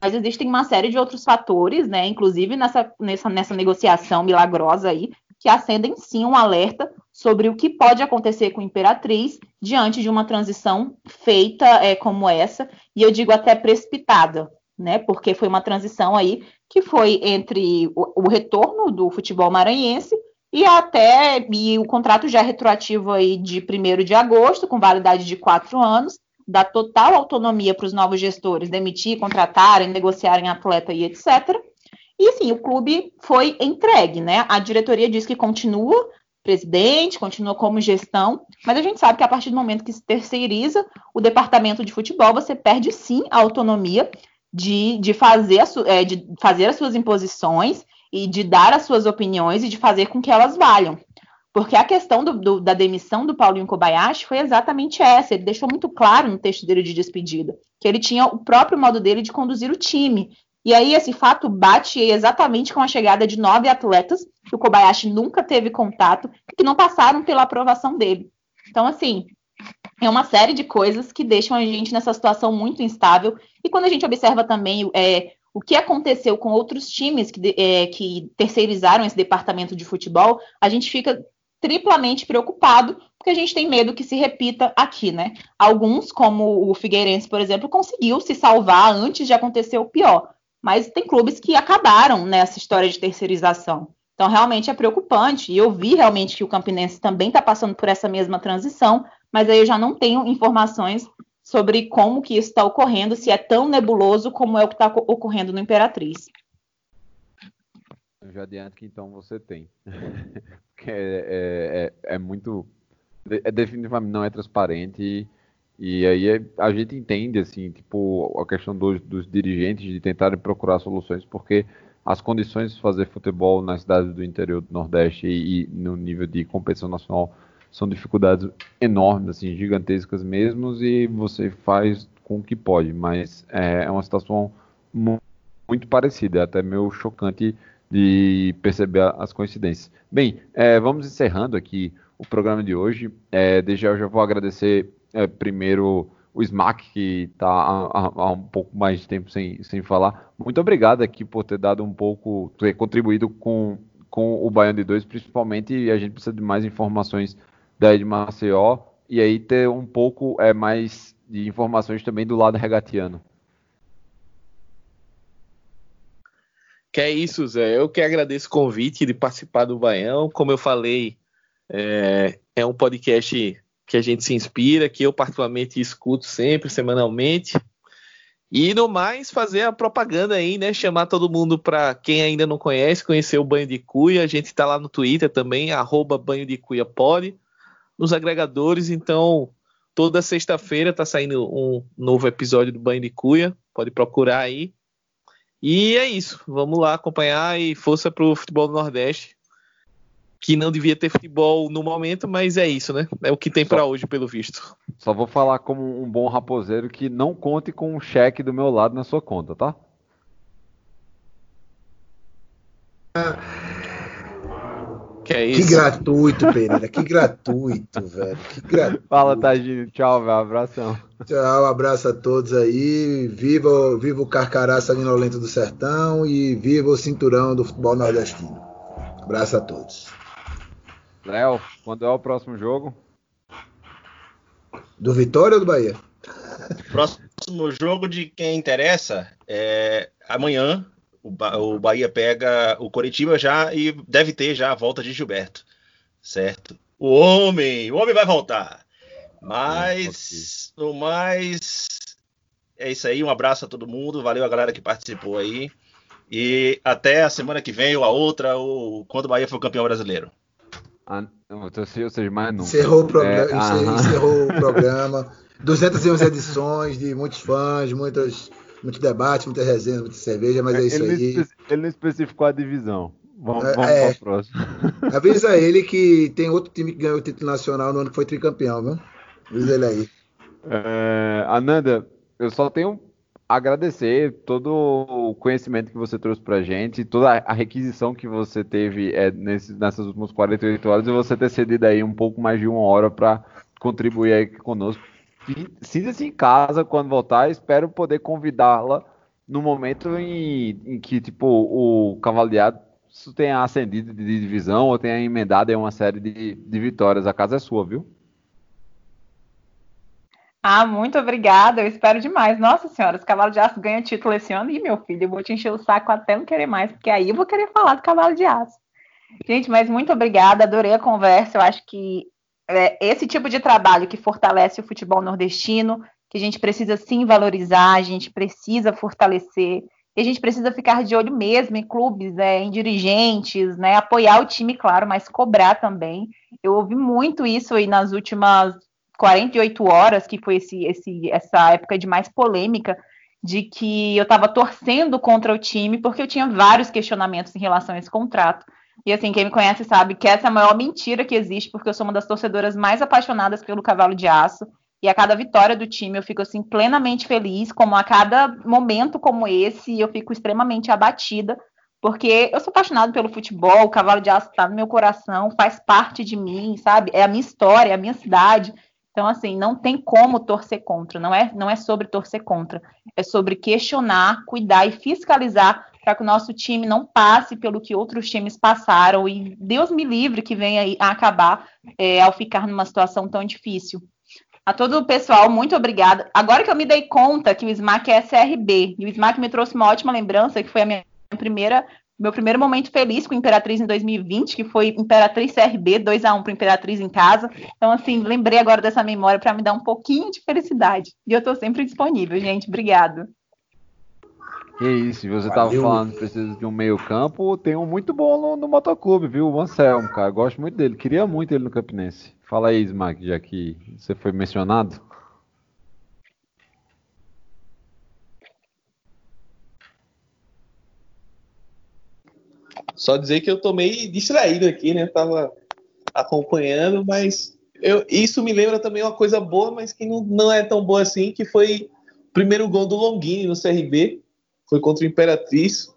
Mas existem uma série de outros fatores, né? Inclusive nessa, nessa, nessa negociação milagrosa aí, que acendem sim um alerta sobre o que pode acontecer com a Imperatriz diante de uma transição feita é, como essa, e eu digo até precipitada, né? Porque foi uma transição aí que foi entre o, o retorno do futebol maranhense e até e o contrato já é retroativo aí de 1 de agosto, com validade de quatro anos, dá total autonomia para os novos gestores demitir, contratarem, negociarem atleta e etc. E sim, o clube foi entregue, né? A diretoria diz que continua presidente, continua como gestão, mas a gente sabe que a partir do momento que se terceiriza o departamento de futebol, você perde sim a autonomia de, de, fazer, a, é, de fazer as suas imposições e de dar as suas opiniões e de fazer com que elas valham. Porque a questão do, do, da demissão do Paulinho Kobayashi foi exatamente essa. Ele deixou muito claro no texto dele de despedida que ele tinha o próprio modo dele de conduzir o time. E aí esse fato bate exatamente com a chegada de nove atletas que o Kobayashi nunca teve contato e que não passaram pela aprovação dele. Então, assim, é uma série de coisas que deixam a gente nessa situação muito instável. E quando a gente observa também é, o que aconteceu com outros times que, é, que terceirizaram esse departamento de futebol, a gente fica triplamente preocupado, porque a gente tem medo que se repita aqui, né? Alguns, como o Figueirense, por exemplo, conseguiu se salvar antes de acontecer o pior, mas tem clubes que acabaram nessa história de terceirização. Então, realmente é preocupante, e eu vi realmente que o Campinense também está passando por essa mesma transição, mas aí eu já não tenho informações sobre como que isso está ocorrendo, se é tão nebuloso como é o que está ocorrendo no Imperatriz. Eu já adianto que então você tem. (laughs) é, é, é, é, muito. É, definitivamente não é transparente. E, e aí é, a gente entende, assim, tipo, a questão dos, dos dirigentes de tentarem procurar soluções, porque as condições de fazer futebol nas cidades do interior do Nordeste e, e no nível de competição nacional são dificuldades enormes, assim, gigantescas mesmo, e você faz com o que pode, mas é, é uma situação muito parecida, é até meio chocante de perceber as coincidências. Bem, é, vamos encerrando aqui o programa de hoje. É, desde já eu já vou agradecer é, primeiro o Smack, que está há, há, um pouco mais de tempo sem, sem falar. Muito obrigado aqui por ter dado um pouco, ter contribuído com, com o Baiano de 2, principalmente a gente precisa de mais informações da Ed Maceió e aí ter um pouco é, mais de informações também do lado regatiano. Que é isso, Zé. Eu que agradeço o convite de participar do Baião. Como eu falei, é, é, um podcast que a gente se inspira, que eu particularmente escuto sempre, semanalmente. E no mais, fazer a propaganda aí, né? Chamar todo mundo para quem ainda não conhece, conhecer o Banho de Cuia. A gente está lá no Twitter também, arroba Banho de Cuia nos agregadores. Então, toda sexta-feira está saindo um novo episódio do Banho de Cuia. Pode procurar aí. E é isso. Vamos lá acompanhar e força para o futebol do Nordeste. Que não devia ter futebol no momento, mas é isso, né? É o que tem para hoje, pelo visto. Só vou falar como um bom raposeiro que não conte com um cheque do meu lado na sua conta, tá? Que é isso? Que gratuito, Pereira. Que gratuito, (laughs) velho. Que gratuito. Fala, Tadinho. Tchau, velho. Abração. Tchau, abraço a todos aí. Viva, viva o Carcará Sanguinolento do Sertão e viva o cinturão do futebol nordestino. Abraço a todos. Léo, quando é o próximo jogo? Do Vitória ou do Bahia? Próximo jogo de quem interessa é amanhã, o, ba o Bahia pega o Coritiba já e deve ter já a volta de Gilberto, certo? O homem, o homem vai voltar. Mas, no mais, é isso aí. Um abraço a todo mundo. Valeu a galera que participou aí. E até a semana que vem ou a outra, ou quando o Bahia for campeão brasileiro. Ah, ou seja, mais nunca. Encerrou o, programa, é, encerrou o programa. (laughs) 211 edições de muitos fãs, muitas muito debate, muita resenha, muita cerveja, mas é, isso ele aí. Não ele não especificou a divisão. Vamos, é, vamos é, para o próximo. (laughs) Avisa ele que tem outro time que ganhou o título nacional no ano que foi tricampeão, viu? Avisa ele aí. É, Ananda, eu só tenho agradecer todo o conhecimento que você trouxe pra gente, toda a requisição que você teve é, nessas últimas 48 horas e você ter cedido aí um pouco mais de uma hora para contribuir aí conosco sinta-se em casa quando voltar. Espero poder convidá-la no momento em, em, que tipo o Cavaleado tenha ascendido de divisão ou tenha emendado em uma série de, de vitórias. A casa é sua, viu? Ah, muito obrigada. Eu espero demais. Nossa senhora, os Cavalo de Aço ganham título esse ano. E meu filho, eu vou te encher o saco até não querer mais, porque aí eu vou querer falar do Cavalo de Aço. Gente, mas muito obrigada. Adorei a conversa. Eu acho que é, esse tipo de trabalho que fortalece o futebol nordestino, que a gente precisa sim valorizar, a gente precisa fortalecer, e a gente precisa ficar de olho mesmo em clubes, é, em dirigentes, né, apoiar o time, claro, mas cobrar também. Eu ouvi muito isso aí nas últimas 48 horas, que foi esse, esse, essa época de mais polêmica, de que eu estava torcendo contra o time, porque eu tinha vários questionamentos em relação a esse contrato. E assim, quem me conhece sabe que essa é a maior mentira que existe, porque eu sou uma das torcedoras mais apaixonadas pelo cavalo de aço. E a cada vitória do time eu fico assim plenamente feliz, como a cada momento como esse, eu fico extremamente abatida, porque eu sou apaixonada pelo futebol, o cavalo de aço está no meu coração, faz parte de mim, sabe? É a minha história, é a minha cidade. Então, assim, não tem como torcer contra, não é, não é sobre torcer contra, é sobre questionar, cuidar e fiscalizar para que o nosso time não passe pelo que outros times passaram e Deus me livre que venha a acabar é, ao ficar numa situação tão difícil. A todo o pessoal, muito obrigada. Agora que eu me dei conta que o SMAC é SRB, e o SMAC me trouxe uma ótima lembrança, que foi a minha primeira, meu primeiro momento feliz com Imperatriz em 2020, que foi Imperatriz CRB, 2 a 1 para Imperatriz em casa. Então, assim, lembrei agora dessa memória para me dar um pouquinho de felicidade. E eu estou sempre disponível, gente. Obrigado. Que isso, você Valeu. tava falando que precisa de um meio campo, tem um muito bom no, no motoclube, viu? O Anselmo, cara, gosto muito dele, queria muito ele no Campinense. Fala aí, Smack, já que você foi mencionado. Só dizer que eu tô meio distraído aqui, né? Tava acompanhando, mas eu, isso me lembra também uma coisa boa, mas que não, não é tão boa assim, que foi o primeiro gol do Longini no CRB, foi contra o Imperatriz,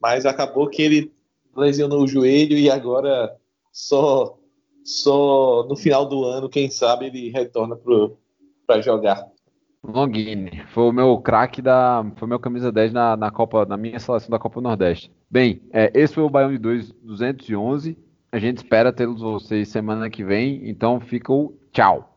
mas acabou que ele lesionou o joelho e agora só só no final do ano, quem sabe, ele retorna para jogar. Longini, foi o meu craque da. Foi meu camisa 10 na, na Copa, na minha seleção da Copa Nordeste. Bem, é, esse foi o Baião de 2, 211. A gente espera tê-los vocês semana que vem. Então fica o tchau.